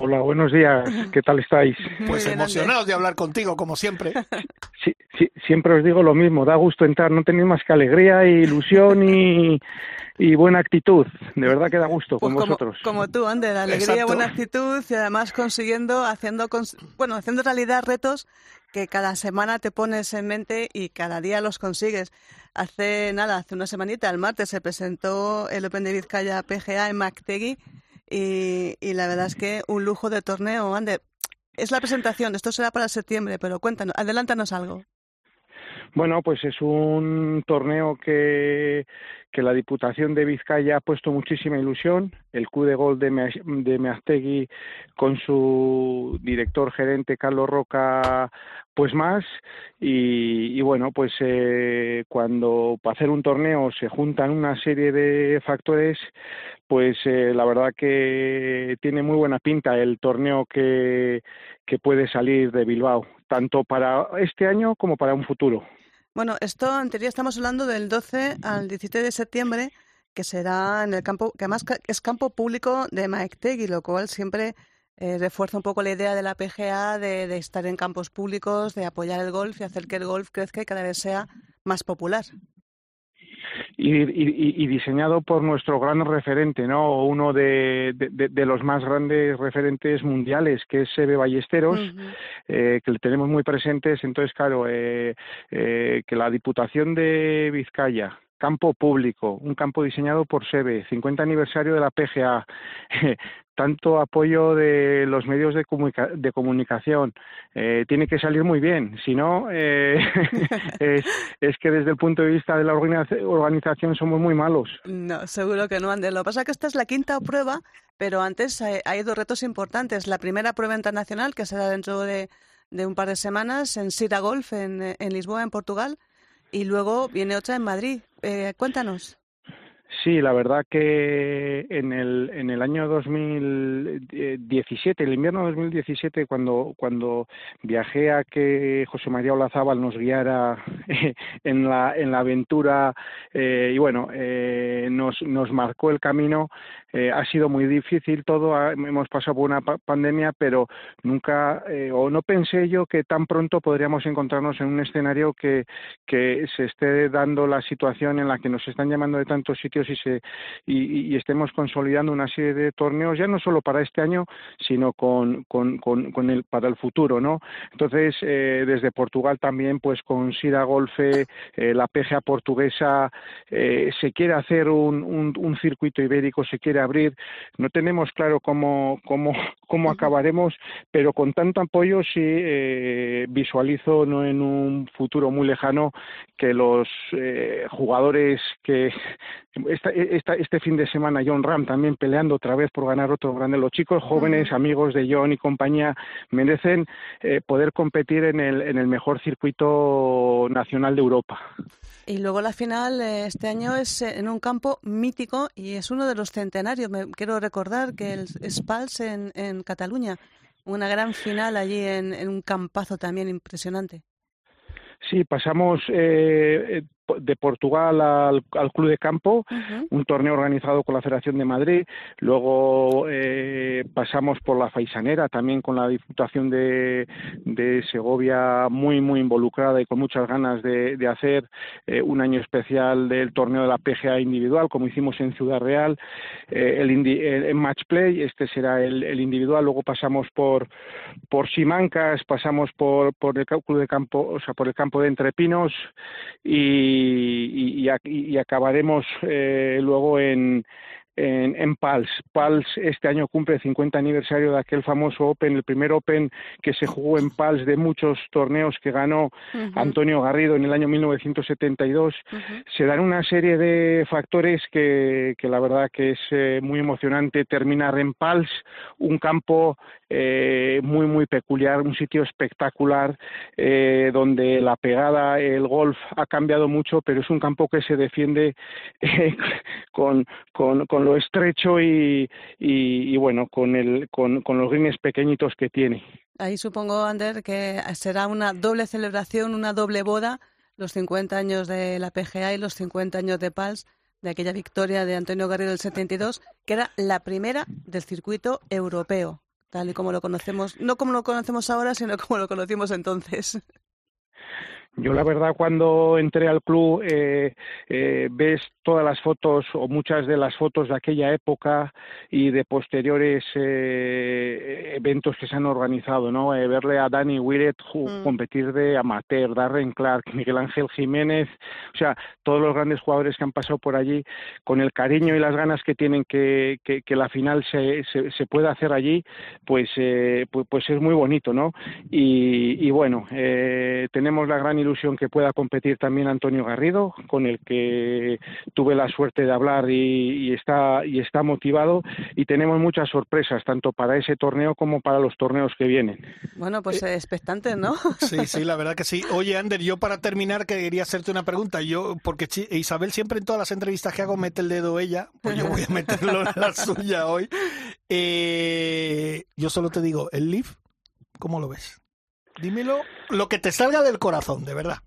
Speaker 8: Hola, buenos días. ¿Qué tal estáis?
Speaker 1: Pues emocionados de hablar contigo, como siempre.
Speaker 8: Sí, sí, siempre os digo lo mismo. Da gusto entrar. No tenéis más que alegría, ilusión y, y buena actitud. De verdad que da gusto con
Speaker 4: pues
Speaker 8: vosotros.
Speaker 4: Como tú, Ander. Alegría, buena actitud y además consiguiendo, haciendo, bueno, haciendo realidad retos que cada semana te pones en mente y cada día los consigues. Hace nada, hace una semanita, el martes, se presentó el Open de Vizcaya PGA en Mactegui y, la verdad es que un lujo de torneo, Ander. Es la presentación, esto será para septiembre, pero cuéntanos, adelántanos algo.
Speaker 8: Bueno, pues es un torneo que, que la Diputación de Vizcaya ha puesto muchísima ilusión. El Q de Gol de, de Meaztegui con su director gerente Carlos Roca, pues más. Y, bueno, pues eh, cuando para hacer un torneo se juntan una serie de factores, pues eh, la verdad que tiene muy buena pinta el torneo que, que puede salir de Bilbao, tanto para este año como para un futuro.
Speaker 4: Bueno, esto en teoría estamos hablando del 12 al 17 de septiembre, que será en el campo, que además es campo público de Maektegui, lo cual siempre eh, refuerza un poco la idea de la PGA de, de estar en campos públicos, de apoyar el golf y hacer que el golf crezca y cada vez sea más popular
Speaker 8: y, diseñado por nuestro gran referente, ¿no? Uno de, los más grandes referentes mundiales, que es Sebe Ballesteros, eh, que le tenemos muy presentes. Entonces, claro, eh, eh, que la Diputación de Vizcaya, campo público, un campo diseñado por SEBE, 50 aniversario de la PGA, tanto apoyo de los medios de, comunicación. Eh, tiene que salir muy bien, si no, eh, es, que desde el punto de vista de la organización somos muy malos.
Speaker 4: No, seguro que no, Ander. Lo que pasa es que esta es la quinta prueba, pero antes hay, dos retos importantes. La primera prueba internacional, que será dentro de, un par de semanas en Sira Golf, en Lisboa, en Portugal, y luego viene otra en Madrid. Eh, cuéntanos.
Speaker 8: Sí, la verdad que en el, en el año 2017, el invierno 2017, cuando, cuando viajé a que José María Olazábal nos guiara en la, en la aventura eh, y bueno, eh, nos, nos marcó el camino, eh, ha sido muy difícil todo, hemos pasado por una pandemia, pero nunca o no pensé yo que tan pronto podríamos encontrarnos en un escenario que, que se esté dando la situación en la que nos están llamando de tantos sitios beneficios y, se, y, estemos consolidando una serie de torneos, ya no solo para este año, sino con, con, con, el, para el futuro, ¿no? Entonces, eh, desde Portugal también, pues con Sida Golfe, eh, la PGA portuguesa, eh, se quiere hacer un, un, un, circuito ibérico, se quiere abrir. No tenemos claro cómo, cómo, cómo acabaremos, pero con tanto apoyo sí eh, visualizo no en un futuro muy lejano que los eh, jugadores que esta, este fin de semana John Ram también peleando otra vez por ganar otro grande los chicos jóvenes amigos de John y compañía merecen eh, poder competir en el en el mejor circuito nacional de Europa
Speaker 4: y luego la final este año es en un campo mítico y es uno de los centenarios. Me quiero recordar que el Spals en, en Cataluña una gran final allí en, en un campazo también impresionante.
Speaker 8: Sí, pasamos eh, de Portugal al, Club de Campo, un torneo organizado con la Federación de Madrid. Luego eh, pasamos por la Faisanera, también con la Diputación de, Segovia muy, muy involucrada y con muchas ganas de, hacer eh, un año especial del torneo de la PGA individual, como hicimos en Ciudad Real, eh, el, Match Play, este será el, individual. Luego pasamos por, por Simancas, pasamos por, por el Club de Campo, o sea, por el campo de Entrepinos y y, acabaremos eh, luego en, en, en, Pals. Pals este año cumple el 50 aniversario de aquel famoso Open, el primer Open que se jugó en Pals de muchos torneos que ganó Antonio Garrido en el año 1972. Se dan una serie de factores que, que la verdad que es eh, muy emocionante terminar en Pals, un campo eh, muy, muy peculiar, un sitio espectacular eh, donde la pegada, el golf ha cambiado mucho, pero es un campo que se defiende con, con, con estrecho y, y, bueno, con, el, con los greens pequeñitos que tiene.
Speaker 4: Ahí supongo, Ander, que será una doble celebración, una doble boda, los 50 años de la PGA y los 50 años de PALS, de aquella victoria de Antonio Garrido del 72, que era la primera del circuito europeo, tal y como lo conocemos, no como lo conocemos ahora, sino como lo conocimos entonces.
Speaker 8: Yo la verdad cuando entré al club eh, eh, ves todas las fotos o muchas de las fotos de aquella época y de posteriores eh, eventos que se han organizado, ¿no? Eh, verle a Danny Willett mm. competir de amateur, Darren Clark, Miguel Ángel Jiménez, o sea, todos los grandes jugadores que han pasado por allí, con el cariño y las ganas que tienen que, que, que la final se, se, se, pueda hacer allí, pues, eh, pues, pues, es muy bonito, ¿no? Y, y bueno, eh, tenemos la gran ilusión que pueda competir también Antonio Garrido, con el que tuve la suerte de hablar y, está y está motivado y tenemos muchas sorpresas tanto para ese torneo como para los torneos que vienen.
Speaker 4: Bueno, pues eh, expectantes, ¿no?
Speaker 1: Sí, sí, la verdad que sí. Oye, Ander, yo para terminar quería hacerte una pregunta. Yo porque Isabel siempre en todas las entrevistas que hago mete el dedo ella, pues yo voy a meterlo en la suya hoy. Eh, yo solo te digo, el Leaf, ¿cómo lo ves? Dímelo lo que te salga del corazón, de verdad.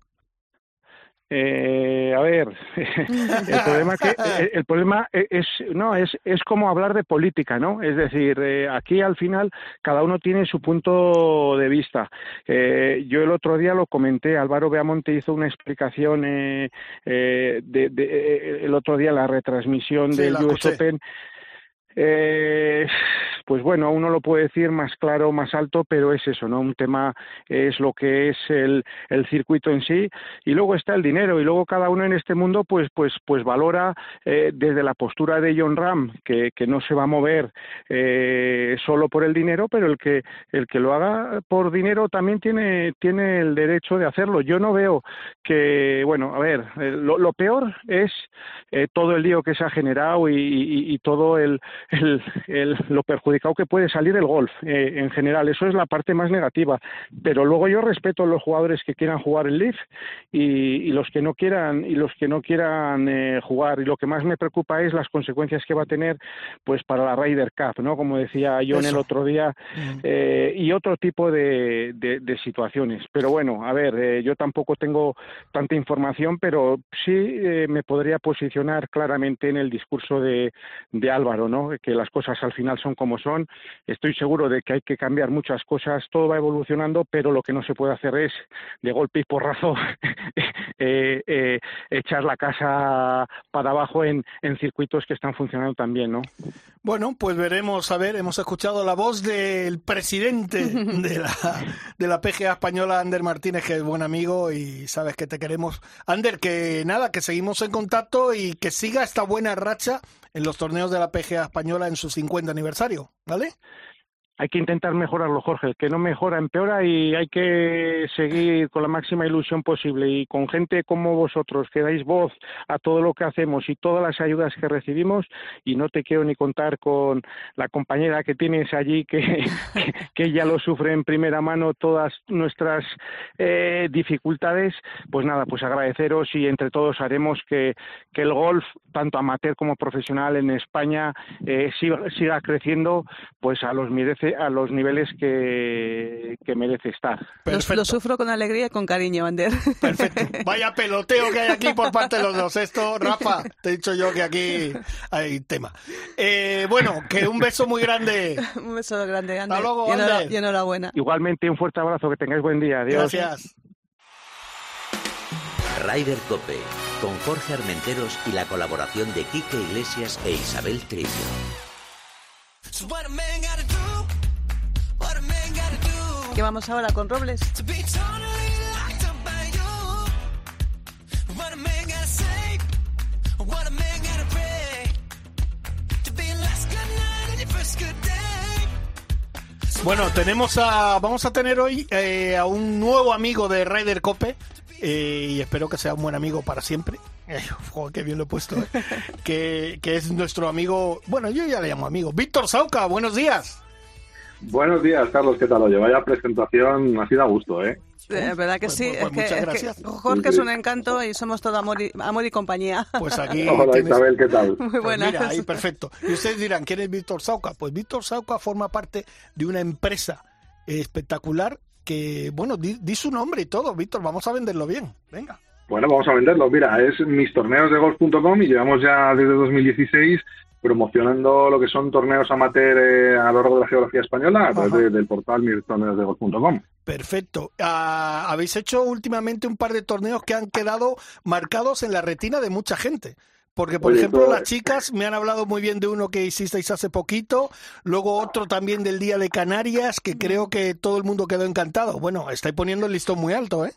Speaker 8: Eh, a ver, el problema que eh, el problema es no es es como hablar de política, ¿no? Es decir, eh, aquí al final cada uno tiene su punto de vista. Eh, yo el otro día lo comenté, Álvaro Beamonte hizo una explicación eh, eh de, de, el otro día la retransmisión del US Open eh, pues bueno, uno lo puede decir más claro, más alto, pero es eso, ¿no? Un tema es lo que es el, el circuito en sí y luego está el dinero y luego cada uno en este mundo pues pues pues valora eh, desde la postura de John Ram que, que no se va a mover eh, solo por el dinero, pero el que el que lo haga por dinero también tiene tiene el derecho de hacerlo. Yo no veo que bueno, a ver, eh, lo, lo peor es eh, todo el lío que se ha generado y, y, y todo el el, el, lo perjudicado que puede salir el golf eh, en general. Eso es la parte más negativa. Pero luego yo respeto a los jugadores que quieran jugar el Leaf y, y los que no quieran y los que no quieran eh, jugar. Y lo que más me preocupa es las consecuencias que va a tener, pues para la Ryder Cup, ¿no? Como decía yo en el otro día mm. eh, y otro tipo de, de, de, situaciones. Pero bueno, a ver, eh, yo tampoco tengo tanta información, pero sí eh, me podría posicionar claramente en el discurso de, de Álvaro, ¿no? Que las cosas al final son como son. Estoy seguro de que hay que cambiar muchas cosas, todo va evolucionando, pero lo que no se puede hacer es de golpe y porrazo eh, eh, echar la casa para abajo en, en circuitos que están funcionando también, ¿no?
Speaker 1: Bueno, pues veremos, a ver, hemos escuchado la voz del presidente de la, de la PGA española, Ander Martínez, que es buen amigo y sabes que te queremos. Ander, que nada, que seguimos en contacto y que siga esta buena racha en los torneos de la PGA española en su 50 aniversario, ¿vale?
Speaker 8: Hay que intentar mejorarlo, Jorge, que no mejora, empeora y hay que seguir con la máxima ilusión posible. Y con gente como vosotros que dais voz a todo lo que hacemos y todas las ayudas que recibimos y no te quiero ni contar con la compañera que tienes allí que, que, ya lo sufre en primera mano todas nuestras eh, dificultades, pues nada, pues agradeceros y entre todos haremos que, que el golf, tanto amateur como profesional en España, eh, siga, siga creciendo pues a los merece a los niveles que, que merece estar.
Speaker 4: Lo, sufro con alegría y con cariño, Ander.
Speaker 1: Perfecto. Vaya peloteo que hay aquí por parte de los dos. Esto, Rafa, te he dicho yo que aquí hay tema. Eh, bueno, que un beso muy grande.
Speaker 4: un beso grande, Ander.
Speaker 1: Hasta luego, Ander.
Speaker 4: Y enhorabuena.
Speaker 8: Igualmente, un fuerte abrazo. Que tengáis buen día. Adiós.
Speaker 1: Gracias.
Speaker 6: Ryder Cope, con Jorge Armenteros y la colaboración de Quique Iglesias e Isabel Trillo.
Speaker 4: ¿Qué vamos ahora con Robles?
Speaker 1: Bueno, tenemos a, vamos a tener hoy eh, a un nuevo amigo de Ryder Cope eh, y espero que sea un buen amigo para siempre. Eh, qué bien lo he puesto. que, que es nuestro amigo, bueno, yo ya le llamo amigo, Víctor Sauca, buenos días.
Speaker 9: Buenos días, Carlos, ¿qué tal? Oye, vaya presentación, ha sido a gusto, ¿eh?
Speaker 4: De verdad que pues, sí, pues, pues, es, que, Jorge es un encanto y somos todo amor y, amor y compañía.
Speaker 1: Pues aquí.
Speaker 9: Hola Isabel, ¿qué tal?
Speaker 4: Muy buenas.
Speaker 1: mira, ahí perfecto. Y ustedes dirán, ¿quién es Víctor Sauca? Pues Víctor Sauca forma parte de una empresa espectacular que, bueno, di, di su nombre y todo. Víctor, vamos a venderlo bien. Venga.
Speaker 9: Bueno, vamos a venderlo. Mira, es mistorneosdegolf.com y llevamos ya desde 2016 promocionando lo que son torneos amateur eh, a lo largo de la geografía española a través del portal mistorneosdegolf.com.
Speaker 1: Perfecto. Ah, habéis hecho últimamente un par de torneos que han quedado marcados en la retina de mucha gente. Porque, por ejemplo, las chicas me han hablado muy bien de uno que hicisteis hace poquito, luego otro también del Día de Canarias, que creo que todo el mundo quedó encantado. Bueno, estáis poniendo el listón muy alto, ¿eh?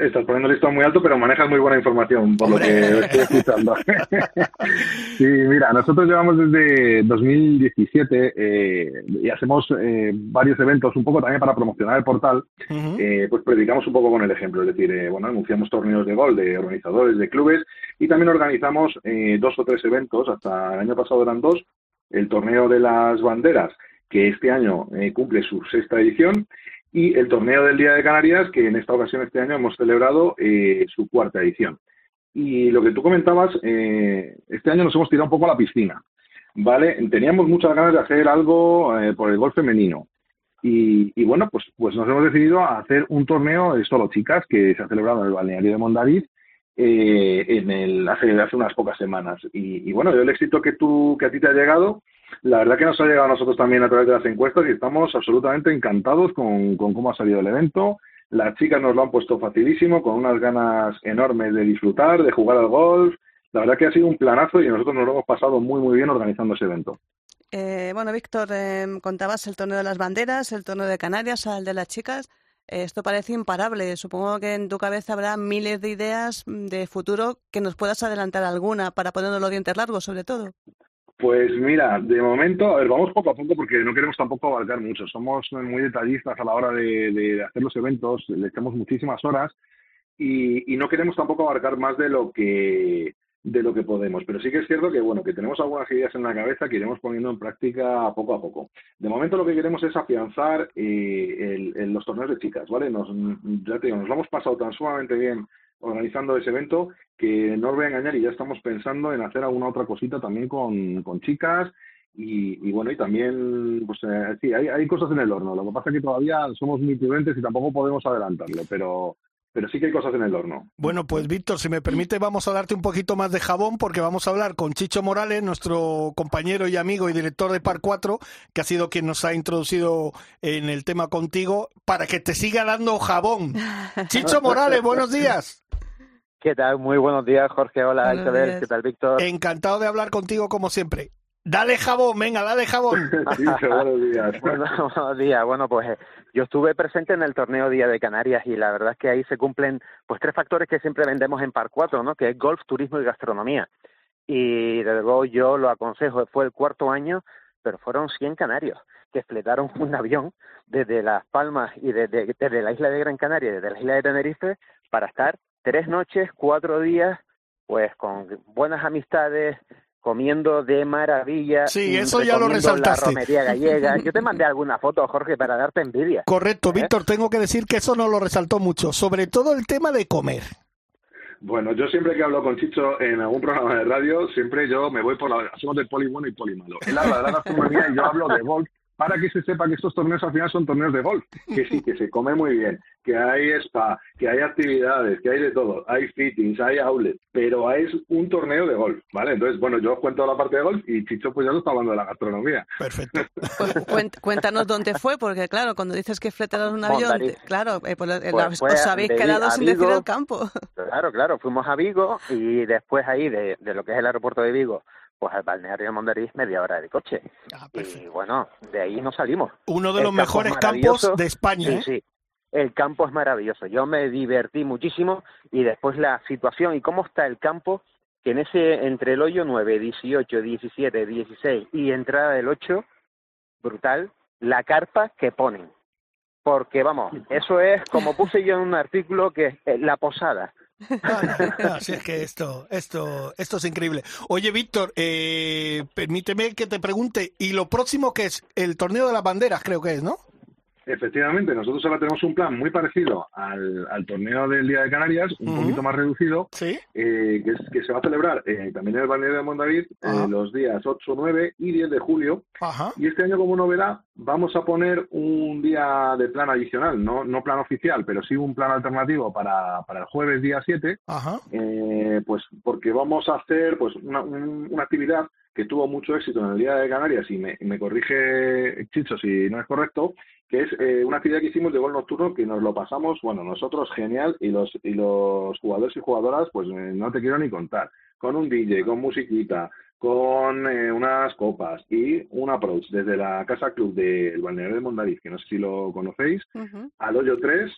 Speaker 9: Estás poniendo el listón muy alto, pero manejas muy buena información, por lo que estoy escuchando. sí, mira, nosotros llevamos desde 2017 eh, y hacemos eh, varios eventos, un poco también para promocionar el portal, eh, pues predicamos un poco con el ejemplo, es decir, eh, bueno, anunciamos torneos de gol de organizadores, de clubes, y también organizamos eh, dos o tres eventos, hasta el año pasado eran dos, el torneo de las banderas, que este año cumple su sexta edición, y el torneo del Día de Canarias, que en esta ocasión este año hemos celebrado eh, su cuarta edición. Y lo que tú comentabas, eh, este año nos hemos tirado un poco a la piscina, ¿vale? Teníamos muchas ganas de hacer algo eh, por el golf femenino. Y, bueno, pues, pues nos hemos decidido a hacer un torneo de solo chicas que se ha celebrado en el balneario de Mondariz en el, hace, hace unas pocas semanas. Y, y bueno, el éxito que, tú, que a ti te ha llegado, la verdad que nos ha llegado a nosotros también a través de las encuestas y estamos absolutamente encantados con, cómo ha salido el evento. Las chicas nos lo han puesto facilísimo, con unas ganas enormes de disfrutar, de jugar al golf. La verdad que ha sido un planazo y nosotros nos lo hemos pasado muy, muy bien organizando ese evento.
Speaker 4: Eh, bueno, Víctor, eh, contabas el torneo de las banderas, el torneo de Canarias, el de las chicas. Esto parece imparable. Supongo que en tu cabeza habrá miles de ideas de futuro que nos puedas adelantar alguna para ponernos los dientes largos, sobre todo.
Speaker 9: Pues mira, de momento, a ver, vamos poco a poco porque no queremos tampoco abarcar mucho. Somos muy detallistas a la hora de, hacer los eventos, le echamos muchísimas horas y, no queremos tampoco abarcar más de lo que de lo que podemos. Pero sí que es cierto que bueno, que tenemos algunas ideas en la cabeza que iremos poniendo en práctica poco a poco. De momento lo que queremos es afianzar eh, los torneos de chicas, ¿vale? Nos, ya te digo, nos lo hemos pasado tan sumamente bien organizando ese evento que no os voy a engañar y ya estamos pensando en hacer alguna otra cosita también con, con chicas y, bueno, y también, pues eh, sí, hay, hay cosas en el horno. Lo que pasa es que todavía somos muy prudentes y tampoco podemos adelantarlo, pero, pero sí que hay cosas en el horno.
Speaker 1: Bueno, pues Víctor, si me permite, vamos a darte un poquito más de jabón porque vamos a hablar con Chicho Morales, nuestro compañero y amigo y director de Par 4, que ha sido quien nos ha introducido en el tema contigo, para que te siga dando jabón. Chicho Morales, buenos días.
Speaker 10: ¿Qué tal? Muy buenos días, Jorge. Hola, Isabel. ¿Qué tal, Víctor?
Speaker 1: Encantado de hablar contigo como siempre. Dale jabón, venga, dale jabón.
Speaker 10: buenos días. buenos días. Bueno, pues eh, yo estuve presente en el torneo Día de Canarias y la verdad es que ahí se cumplen pues tres factores que siempre vendemos en Par 4, ¿no? Que es golf, turismo y gastronomía. Y desde luego yo lo aconsejo, fue el cuarto año, pero fueron 100 canarios que fletaron un avión desde Las Palmas y desde, desde la isla de Gran Canaria, desde la isla de Tenerife, para estar tres noches, cuatro días, pues con buenas amistades, comiendo de maravilla.
Speaker 1: Sí, eso ya lo resaltaste.
Speaker 10: La romería gallega. Yo te mandé alguna foto, Jorge, para darte envidia.
Speaker 1: Correcto, ¿Eh? Víctor, tengo que decir que eso no lo resaltó mucho, sobre todo el tema de comer.
Speaker 9: Bueno, yo siempre que hablo con Chicho en algún programa de radio, siempre yo me voy por la... Somos de poli bueno y poli malo. Él habla de la gastronomía y yo hablo de golf para que se sepa que estos torneos al final son torneos de golf, que sí, que se come muy bien, que hay spa, que hay actividades, que hay de todo, hay fittings, hay outlet, pero es un torneo de golf, ¿vale? Entonces, bueno, yo os cuento la parte de golf y Chicho pues ya nos está hablando de la gastronomía.
Speaker 1: Perfecto.
Speaker 4: Pues, cuéntanos dónde fue, porque claro, cuando dices que fletaron un avión, claro, eh, pues, eh, pues os habéis quedado sin decir el campo.
Speaker 10: Claro, claro, fuimos a Vigo y después ahí de, de lo que es el aeropuerto de Vigo pues al balneario de Mondariz media hora de coche. Ah, y bueno, de ahí no salimos.
Speaker 1: Uno de los mejores campos de España.
Speaker 10: Sí,
Speaker 1: ¿eh?
Speaker 10: sí. El campo es maravilloso. Yo me divertí muchísimo y después la situación y cómo está el campo, que en ese entre el hoyo 9, 18, 17, 16 y entrada del 8, brutal, la carpa que ponen. Porque vamos, eso es como puse yo en un artículo que es la posada
Speaker 1: Así es que esto, esto, esto es increíble. Oye, Víctor, eh, permíteme que te pregunte, ¿y lo próximo que es? El torneo de las banderas, creo que es, ¿no?
Speaker 9: Efectivamente, nosotros ahora tenemos un plan muy parecido al, torneo del Día de Canarias, un poquito más reducido,
Speaker 1: ¿Sí?
Speaker 9: eh, que, que, se va a celebrar eh, también en el balneario de Mondavid eh, los días 8, 9 y 10 de julio. Y este año, como novedad, vamos a poner un día de plan adicional, no, no plan oficial, pero sí un plan alternativo para, para el jueves día 7, eh, pues porque vamos a hacer pues una, una actividad que tuvo mucho éxito en el Día de Canarias y me, me corrige Chicho si no es correcto, que es eh, una actividad que hicimos de gol nocturno que nos lo pasamos, bueno, nosotros genial y los y los jugadores y jugadoras pues eh, no te quiero ni contar, con un DJ, con musiquita, con eh, unas copas y un approach desde la Casa Club del Balneario de Mondariz, que no sé si lo conocéis, al hoyo 3,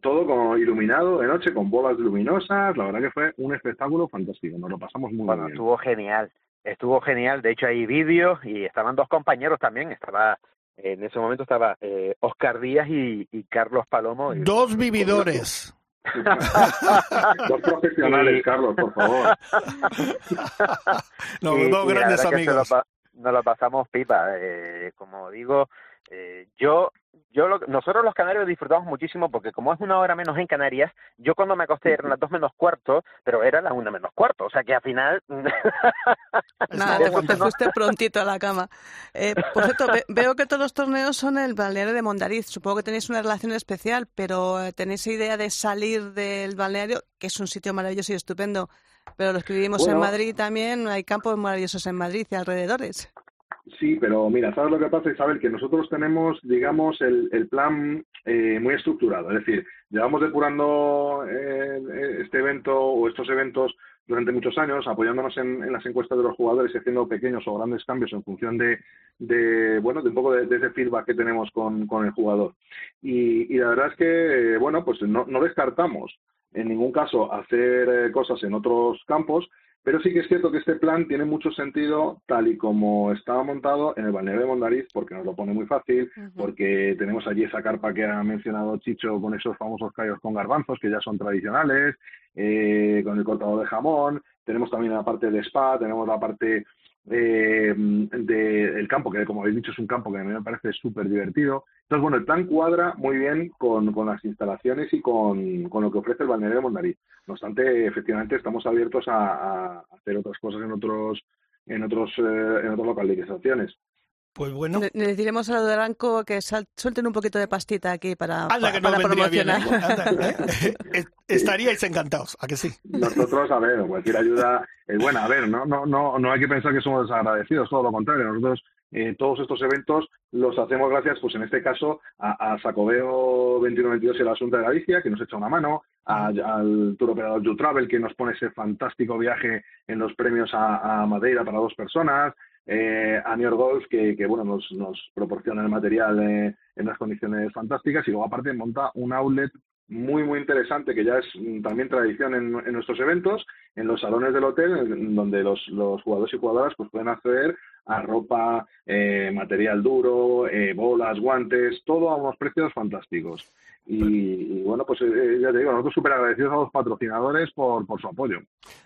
Speaker 9: todo como iluminado de noche con bolas luminosas, la verdad que fue un espectáculo fantástico, nos lo pasamos muy
Speaker 10: bueno,
Speaker 9: bien.
Speaker 10: Estuvo genial. Estuvo genial, de hecho hay vídeos y estaban dos compañeros también, estaba en ese momento estaba eh, Oscar Díaz y, Carlos Palomo.
Speaker 1: dos vividores.
Speaker 9: dos profesionales, Carlos, por favor.
Speaker 1: no, dos grandes amigos.
Speaker 10: Nos lo, pasamos pipa. Eh, como digo, eh, yo yo nosotros los canarios disfrutamos muchísimo porque como es una hora menos en Canarias, yo cuando me acosté eran las dos menos cuarto, pero era la una menos cuarto, o sea que al final...
Speaker 4: Nada, te, fuiste prontito a la cama. Eh, por cierto, veo que todos los torneos son el balneario de Mondariz, supongo que tenéis una relación especial, pero eh, ¿tenéis idea de salir del balneario, que es un sitio maravilloso y estupendo, pero los que vivimos en Madrid también, hay campos maravillosos en Madrid y alrededores?
Speaker 9: Sí, pero mira, ¿sabes lo que pasa, Isabel? Que nosotros tenemos, digamos, el, plan eh, muy estructurado. Es decir, llevamos depurando eh, este evento o estos eventos durante muchos años, apoyándonos en, las encuestas de los jugadores y haciendo pequeños o grandes cambios en función de, de bueno, de un poco de, ese feedback que tenemos con, con el jugador. Y, y, la verdad es que, bueno, pues no, no descartamos en ningún caso hacer eh, cosas en otros campos, pero sí que es cierto que este plan tiene mucho sentido tal y como estaba montado en el balneario de Mondariz, porque nos lo pone muy fácil, porque tenemos allí esa carpa que ha mencionado Chicho con esos famosos callos con garbanzos que ya son tradicionales, eh, con el cortador de jamón, tenemos también la parte de spa, tenemos la parte del campo, que como habéis dicho es un campo que a mí me parece súper divertido. Entonces, bueno, el plan cuadra muy bien con, con las instalaciones y con, con, lo que ofrece el balneario de Mondariz. No obstante, efectivamente, estamos abiertos a, a hacer otras cosas en otros en otros eh, en otras localizaciones.
Speaker 1: Pues bueno.
Speaker 4: Le, diremos a los de Aranco que suelten un poquito de pastita aquí para,
Speaker 1: para, promocionar. ¿eh? ¿eh? Estaríais encantados, ¿a que sí?
Speaker 9: Nosotros, a ver, cualquier ayuda es buena. A ver, no, no, no, no hay que pensar que somos desagradecidos, todo lo contrario. Nosotros eh, todos estos eventos los hacemos gracias, pues en este caso, a, a Sacobeo 2122 y la Asunta de Galicia, que nos echa una mano, al tour operador You Travel, que nos pone ese fantástico viaje en los premios a, Madeira para dos personas, eh, a New York Golf, que, bueno, nos, nos proporciona el material eh, en unas condiciones fantásticas, y luego aparte monta un outlet muy, muy interesante, que ya es también tradición en, nuestros eventos, en los salones del hotel, en, donde los, los, jugadores y jugadoras pues pueden acceder a ropa, eh, material duro, eh, bolas, guantes, todo a unos precios fantásticos. Y, bueno, pues eh, ya te digo, nosotros súper agradecidos a los patrocinadores por, por su apoyo.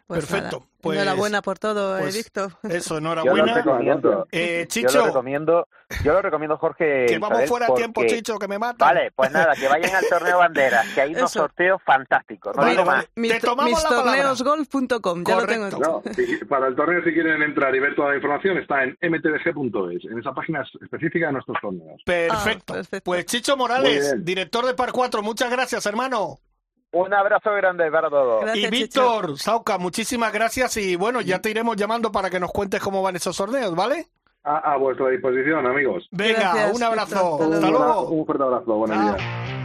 Speaker 4: Pues Perfecto. Pues, enhorabuena por todo, pues, Víctor.
Speaker 1: Eso, enhorabuena.
Speaker 10: Yo lo recomiendo.
Speaker 1: Chicho.
Speaker 10: Yo lo recomiendo, yo lo recomiendo Jorge.
Speaker 1: Que vamos fuera a tiempo, Chicho, que me mata.
Speaker 10: Vale, pues nada, que vayan al torneo Banderas, que hay unos sorteos fantásticos. No digo más.
Speaker 4: Mistorneosgolf.com, ya lo tengo.
Speaker 9: No, para el torneo, si quieren entrar y ver toda la información, está en mtdg.es, en esa página específica de nuestros torneos.
Speaker 1: Perfecto. Ah, pues Chicho Morales, director de Par 4, muchas gracias, hermano.
Speaker 10: Un abrazo grande para todos.
Speaker 1: y Víctor, Sauca, muchísimas gracias y bueno, ya te iremos llamando para que nos cuentes cómo van esos torneos, ¿vale?
Speaker 9: A, vuestra disposición, amigos.
Speaker 1: Venga, un abrazo. Hasta, luego.
Speaker 9: Un fuerte abrazo. Buenos días.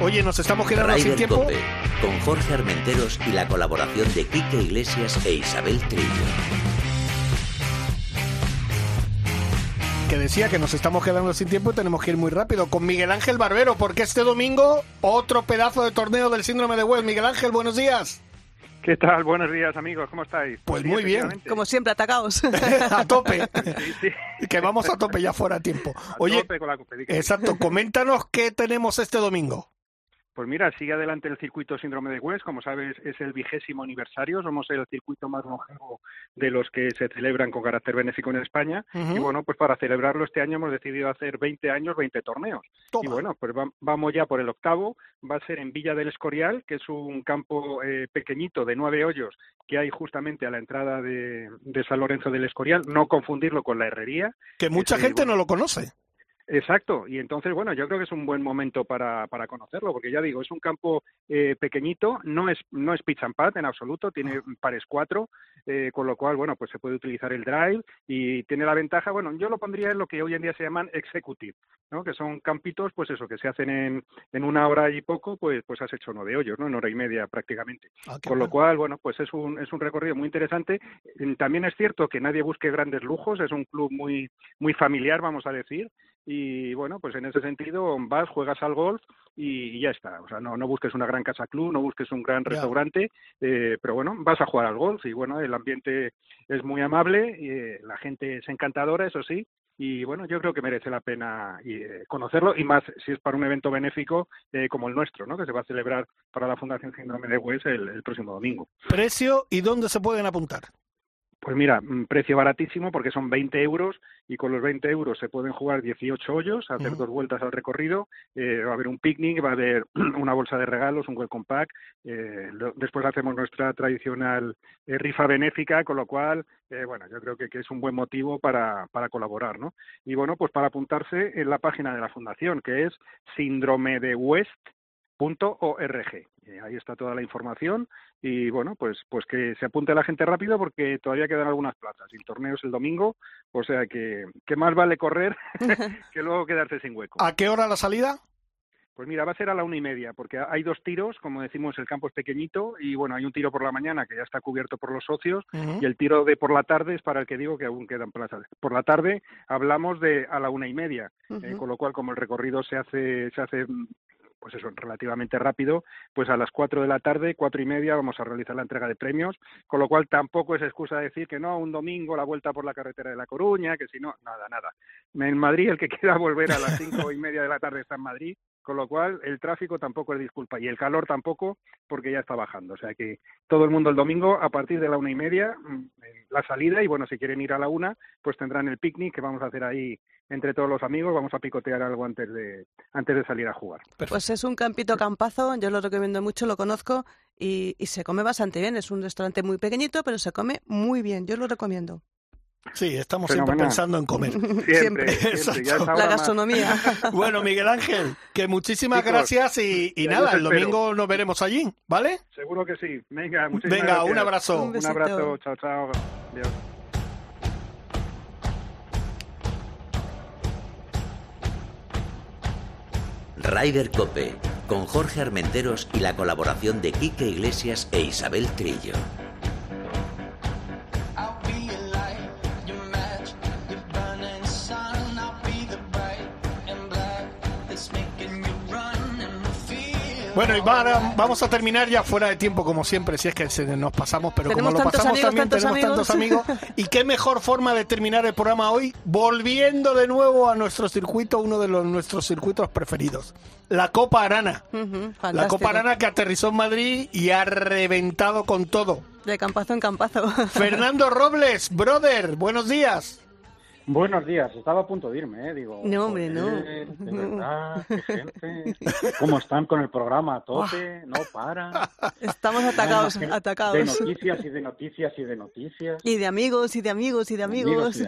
Speaker 1: Oye, nos estamos quedando sin tiempo.
Speaker 6: con Jorge Armenteros y la colaboración de Quique Iglesias e Isabel Trillo.
Speaker 1: Que decía que nos estamos quedando sin tiempo y tenemos que ir muy rápido con Miguel Ángel Barbero, porque este domingo otro pedazo de torneo del síndrome de West. Miguel Ángel, buenos días.
Speaker 11: ¿Qué tal? Buenos días, amigos. ¿Cómo estáis?
Speaker 1: Pues muy bien.
Speaker 4: Como siempre, atacados.
Speaker 1: a tope. Que vamos a tope ya fuera tiempo. Oye, exacto. Coméntanos qué tenemos este domingo.
Speaker 11: Pues mira, sigue adelante el circuito Síndrome de West. Como sabes, es el vigésimo aniversario. Somos el circuito más longevo de los que se celebran con carácter benéfico en España. Y bueno, pues para celebrarlo este año hemos decidido hacer 20 años, 20 torneos. Y bueno, pues vamos ya por el octavo. Va a ser en Villa del Escorial, que es un campo eh, pequeñito de nueve hoyos que hay justamente a la entrada de, San Lorenzo del Escorial. No confundirlo con la herrería.
Speaker 1: Que mucha gente no lo conoce.
Speaker 11: Exacto, y entonces, bueno, yo creo que es un buen momento para, para conocerlo, porque ya digo, es un campo eh, pequeñito, no es, no es pitch and pad en absoluto, tiene pares cuatro, eh, con lo cual, bueno, pues se puede utilizar el drive y tiene la ventaja, bueno, yo lo pondría en lo que hoy en día se llaman executive, ¿no? Que son campitos, pues eso, que se hacen en, en una hora y poco, pues, pues has hecho nueve hoyos, ¿no? En hora y media prácticamente. Ah, con lo cual, bueno, pues es un, es un recorrido muy interesante. También es cierto que nadie busque grandes lujos, es un club muy, muy familiar, vamos a decir, y bueno, pues en ese sentido vas, juegas al golf y, ya está. O sea, no, no busques una gran casa club, no busques un gran restaurante, eh, pero bueno, vas a jugar al golf y bueno, el ambiente es muy amable, y, eh, la gente es encantadora, eso sí, y bueno, yo creo que merece la pena eh, conocerlo y más si es para un evento benéfico como el nuestro, ¿no? Que se va a celebrar para la Fundación Síndrome de West el próximo domingo.
Speaker 1: ¿Precio y dónde se pueden apuntar?
Speaker 11: Pues mira, un precio baratísimo porque son 20 euros y con los 20 euros se pueden jugar 18 hoyos, hacer dos vueltas al recorrido, eh, va a haber un picnic, va a haber una bolsa de regalos, un welcome pack, eh, después hacemos nuestra tradicional eh, rifa benéfica, con lo cual, bueno, yo creo que, que, es un buen motivo para, para colaborar, ¿no? Y bueno, pues para apuntarse en la página de la fundación, que es síndrome de West .org. Eh, ahí está toda la información y bueno, pues pues que se apunte la gente rápido porque todavía quedan algunas plazas. El torneo es el domingo, o sea que, que más vale correr que luego quedarse sin hueco.
Speaker 1: ¿A qué hora la salida?
Speaker 11: Pues mira, va a ser a la una y media, porque hay dos tiros, como decimos, el campo es pequeñito y bueno, hay un tiro por la mañana que ya está cubierto por los socios y el tiro de por la tarde es para el que digo que aún quedan plazas. Por la tarde hablamos de a la una y media, eh, con lo cual como el recorrido se hace se hace pues eso, relativamente rápido, pues a las cuatro de la tarde, cuatro y media, vamos a realizar la entrega de premios, con lo cual tampoco es excusa decir que no, un domingo la vuelta por la carretera de La Coruña, que si no, nada, nada. En Madrid el que quiera volver a las cinco y media de la tarde está en Madrid, con lo cual el tráfico tampoco es disculpa y el calor tampoco porque ya está bajando. O sea que todo el mundo el domingo a partir de la una y media mm, la salida y bueno, si quieren ir a la una, pues tendrán el picnic que vamos a hacer ahí entre todos los amigos, vamos a picotear algo antes de, antes de salir a jugar.
Speaker 4: Pues es un campito campazo, yo lo recomiendo mucho, lo conozco y, y se come bastante bien. Es un restaurante muy pequeñito, pero se come muy bien, yo lo recomiendo.
Speaker 1: Sí, estamos Fenomenal. siempre pensando en comer.
Speaker 11: Siempre, siempre
Speaker 4: la gastronomía. Más.
Speaker 1: Bueno, Miguel Ángel, que muchísimas Chicos, gracias y, y nada, el domingo nos veremos allí, ¿vale?
Speaker 11: Seguro que sí. Venga, muchísimas
Speaker 1: Venga, gracias. un abrazo.
Speaker 11: Un, un abrazo, chao, chao. Adiós.
Speaker 6: Rider Cope, con Jorge Armenteros y la colaboración de Quique Iglesias e Isabel Trillo.
Speaker 1: Bueno, y vamos a terminar ya fuera de tiempo, como siempre, si es que nos pasamos, pero como lo pasamos también tenemos tantos amigos. Y qué mejor forma de terminar el programa hoy, volviendo de nuevo a nuestro circuito, uno de los, nuestros circuitos preferidos, la Copa Arana. la Copa Arana que aterrizó en Madrid y ha reventado con todo.
Speaker 4: De campazo en campazo.
Speaker 1: Fernando Robles, brother, buenos días.
Speaker 12: Buenos días, estaba a punto de irme, ¿eh? Digo,
Speaker 4: no, hombre, no.
Speaker 12: De verdad, qué gente. ¿Cómo están con el programa a tope? No paran.
Speaker 4: Estamos atacados, atacados.
Speaker 12: De noticias y de noticias y de noticias.
Speaker 4: Y de amigos y de amigos y de amigos.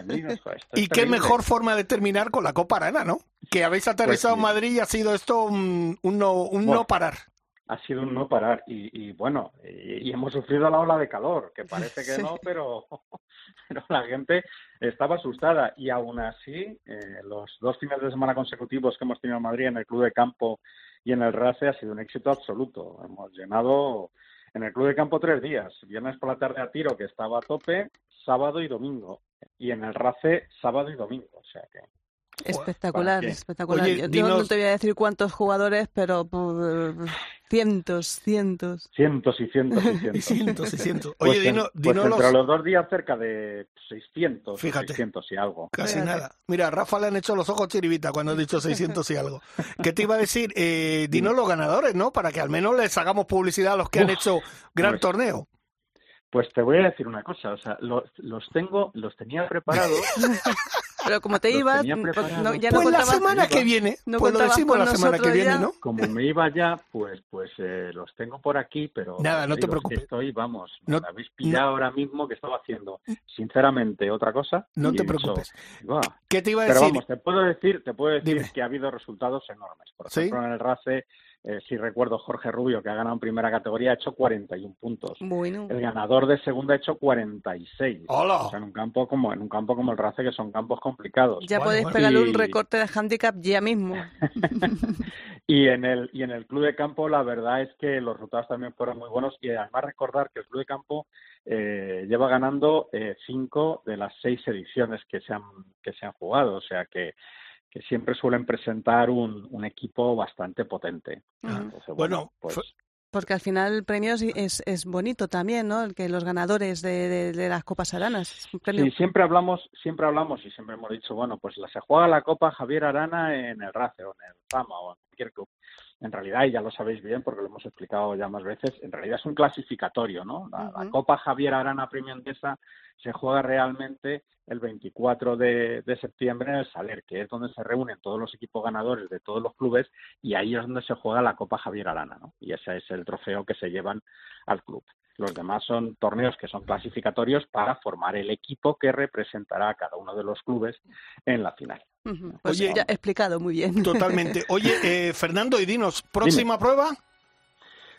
Speaker 1: y, qué mejor forma de terminar con la Copa Arana, ¿no? Que habéis pues aterrizado en Madrid y ha sido esto un, no, un no parar
Speaker 12: ha sido un no parar. Y, bueno y, hemos sufrido la ola de calor que parece que no pero pero la gente estaba asustada. Y aún así eh, los dos fines de semana consecutivos que hemos tenido en Madrid en el club de campo y en el RACE ha sido un éxito absoluto. Hemos llenado en el club de campo tres días viernes por la tarde a tiro que estaba a tope sábado y domingo y en el RACE sábado y domingo. O sea que
Speaker 4: Espectacular, espectacular. Yo no te voy a decir cuántos jugadores, pero cientos, cientos.
Speaker 12: Cientos y cientos y cientos.
Speaker 1: cientos y cientos.
Speaker 12: Oye, pues Dino, pues entre los... dos días cerca de 600, Fíjate, 600 y algo.
Speaker 1: Casi nada. Mira, a Rafa le han hecho los ojos chiribita cuando ha dicho 600 y algo. ¿Qué te iba a decir? Eh, dinos los ganadores, ¿no? Para que al menos les hagamos publicidad a los que han hecho gran pues torneo.
Speaker 12: Pues te voy a decir una cosa, o sea, los, los tengo, los tenía preparados.
Speaker 4: Pero como te ibas, pues, no, ya
Speaker 1: pues la semana que viene, no pues lo decimos la semana que viene, ¿no?
Speaker 12: Como me iba ya, pues pues eh, los tengo por aquí, pero
Speaker 1: nada, no te preocupes.
Speaker 12: Estoy, vamos, no, me habéis pillado ahora mismo que estaba haciendo, sinceramente, otra cosa.
Speaker 1: No te preocupes. ¿Qué te iba a
Speaker 12: decir?
Speaker 1: Pero
Speaker 12: vamos, te puedo decir, te puedo decir que ha habido resultados enormes. Por ejemplo, en el RACE eh, si recuerdo, Jorge Rubio, que ha ganado en primera categoría, ha hecho 41 puntos.
Speaker 4: Bueno.
Speaker 12: El ganador de segunda ha hecho 46.
Speaker 1: ¡Hola!
Speaker 12: O sea, en un campo como en un campo como el RACE, que son campos complicados.
Speaker 4: Ya podéis pegarle un recorte de handicap ya mismo.
Speaker 12: y en el y en el club de campo, la verdad es que los resultados también fueron muy buenos y además recordar que el club de campo eh, lleva ganando eh, cinco de las seis ediciones que se han que se han jugado, o sea que que siempre suelen presentar un, un equipo bastante potente.
Speaker 1: bueno,
Speaker 12: pues
Speaker 4: porque al final el premio es, es bonito también, ¿no? El que los ganadores de, de, las Copas Aranas.
Speaker 12: Sí, siempre hablamos, siempre hablamos y siempre hemos dicho, bueno, pues la, se juega la Copa Javier Arana en el RACE o en el Fama o en cualquier club en realidad, y ya lo sabéis bien porque lo hemos explicado ya más veces, en realidad es un clasificatorio, ¿no? La, Copa Javier Arana Premio Endesa se juega realmente el 24 de, septiembre en el Saler, que es donde se reúnen todos los equipos ganadores de todos los clubes y ahí es donde se juega la Copa Javier Arana, ¿no? Y ese es el trofeo que se llevan al club. Los demás son torneos que son clasificatorios para formar el equipo que representará a cada uno de los clubes en la final.
Speaker 4: Pues Oye, ya explicado muy bien.
Speaker 1: Totalmente. Oye, eh, Fernando, y dinos, ¿próxima prueba?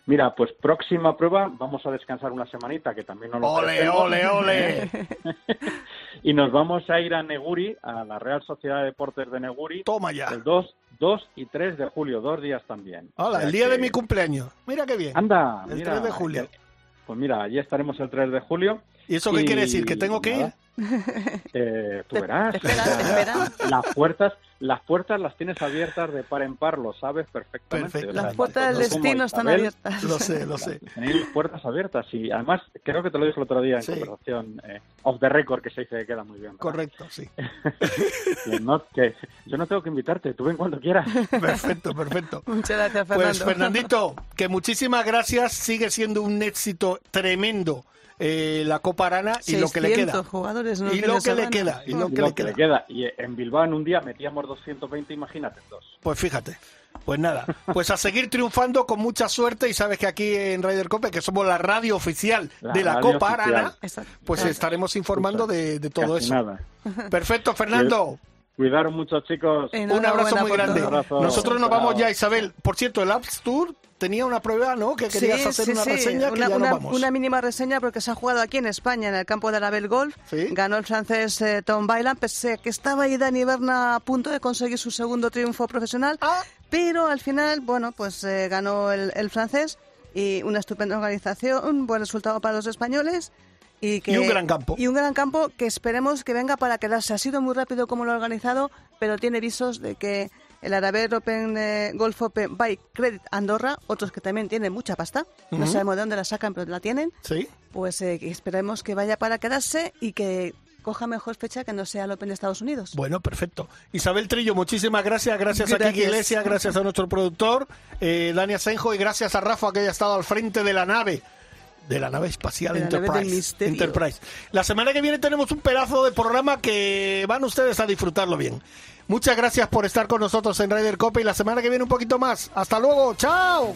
Speaker 12: Mira, pues próxima prueba, vamos a descansar una semanita, que también no lo
Speaker 1: ¡Ole, ole, ole!
Speaker 12: y nos vamos a ir a Neguri, a la Real Sociedad de Deportes de Neguri.
Speaker 1: Toma ya.
Speaker 12: El 2, 2 y 3 de julio, dos días también.
Speaker 1: Hola, el día de mi cumpleaños. Mira qué bien.
Speaker 12: Anda,
Speaker 1: el 3 de julio.
Speaker 12: Pues mira, allí estaremos el 3 de julio.
Speaker 1: ¿Y eso qué quiere decir? ¿Que tengo que ir?
Speaker 12: Eh, tú verás. Las puertas, las puertas las tienes abiertas de par en par, lo sabes perfectamente.
Speaker 4: las puertas del destino están abiertas.
Speaker 1: Lo sé, lo sé.
Speaker 12: Tenéis puertas abiertas y además creo que te lo dije el otro día en conversación eh, off the record que se dice que queda muy bien.
Speaker 1: Correcto, sí.
Speaker 12: que yo no tengo que invitarte, tú ven cuando quieras.
Speaker 1: Perfecto, perfecto.
Speaker 4: Muchas gracias, Fernando.
Speaker 1: Pues Fernandito, que muchísimas gracias, sigue siendo un éxito tremendo eh, la Copa Arana y lo que le queda.
Speaker 4: Jugadores,
Speaker 1: y lo que le queda. Y lo, que, le, queda.
Speaker 12: Y en Bilbao en un día metíamos 220, imagínate, dos.
Speaker 1: Pues fíjate. Pues nada, pues a seguir triunfando con mucha suerte y sabes que aquí en Ryder Cope, que somos la radio oficial de la Copa Arana, pues estaremos informando de, todo eso.
Speaker 12: Nada.
Speaker 1: Perfecto, Fernando.
Speaker 12: Cuidaron mucho, chicos.
Speaker 1: Un abrazo muy grande. Nosotros nos vamos ya, Isabel. Por cierto, el Apps Tour tenía una prueba, ¿no? Que querías hacer una reseña, que una, ya
Speaker 4: una,
Speaker 1: vamos.
Speaker 4: una, mínima reseña porque se ha jugado aquí en España, en el campo de Arabel Golf. Ganó el francés eh, Tom Bailan, pese a que estaba ahí Dani Berna a punto de conseguir su segundo triunfo profesional.
Speaker 1: Ah.
Speaker 4: pero al final, bueno, pues eh, ganó el, francés y una estupenda organización, un buen resultado para los españoles. Y, que,
Speaker 1: y, un gran campo.
Speaker 4: Y un gran campo que esperemos que venga para quedarse. Ha sido muy rápido como lo ha organizado, pero tiene visos de que el Araber Open eh, Golf Open by Credit Andorra, otros que también tienen mucha pasta, no sabemos de dónde la sacan, pero la tienen.
Speaker 1: Sí.
Speaker 4: Pues eh, esperemos que vaya para quedarse y que coja mejor fecha que no sea el Open de Estados Unidos.
Speaker 1: Bueno, perfecto. Isabel Trillo, muchísimas gracias. Gracias, a Kiki Iglesias, gracias a nuestro productor, eh, Dani Asenjo, y gracias a Rafa que haya estado al frente de la nave de la nave espacial Enterprise. Enterprise. La semana que viene tenemos un pedazo de programa que van ustedes a disfrutarlo bien. Muchas gracias por estar con nosotros en Ryder Copa y la semana que viene un poquito más. Hasta luego, chao.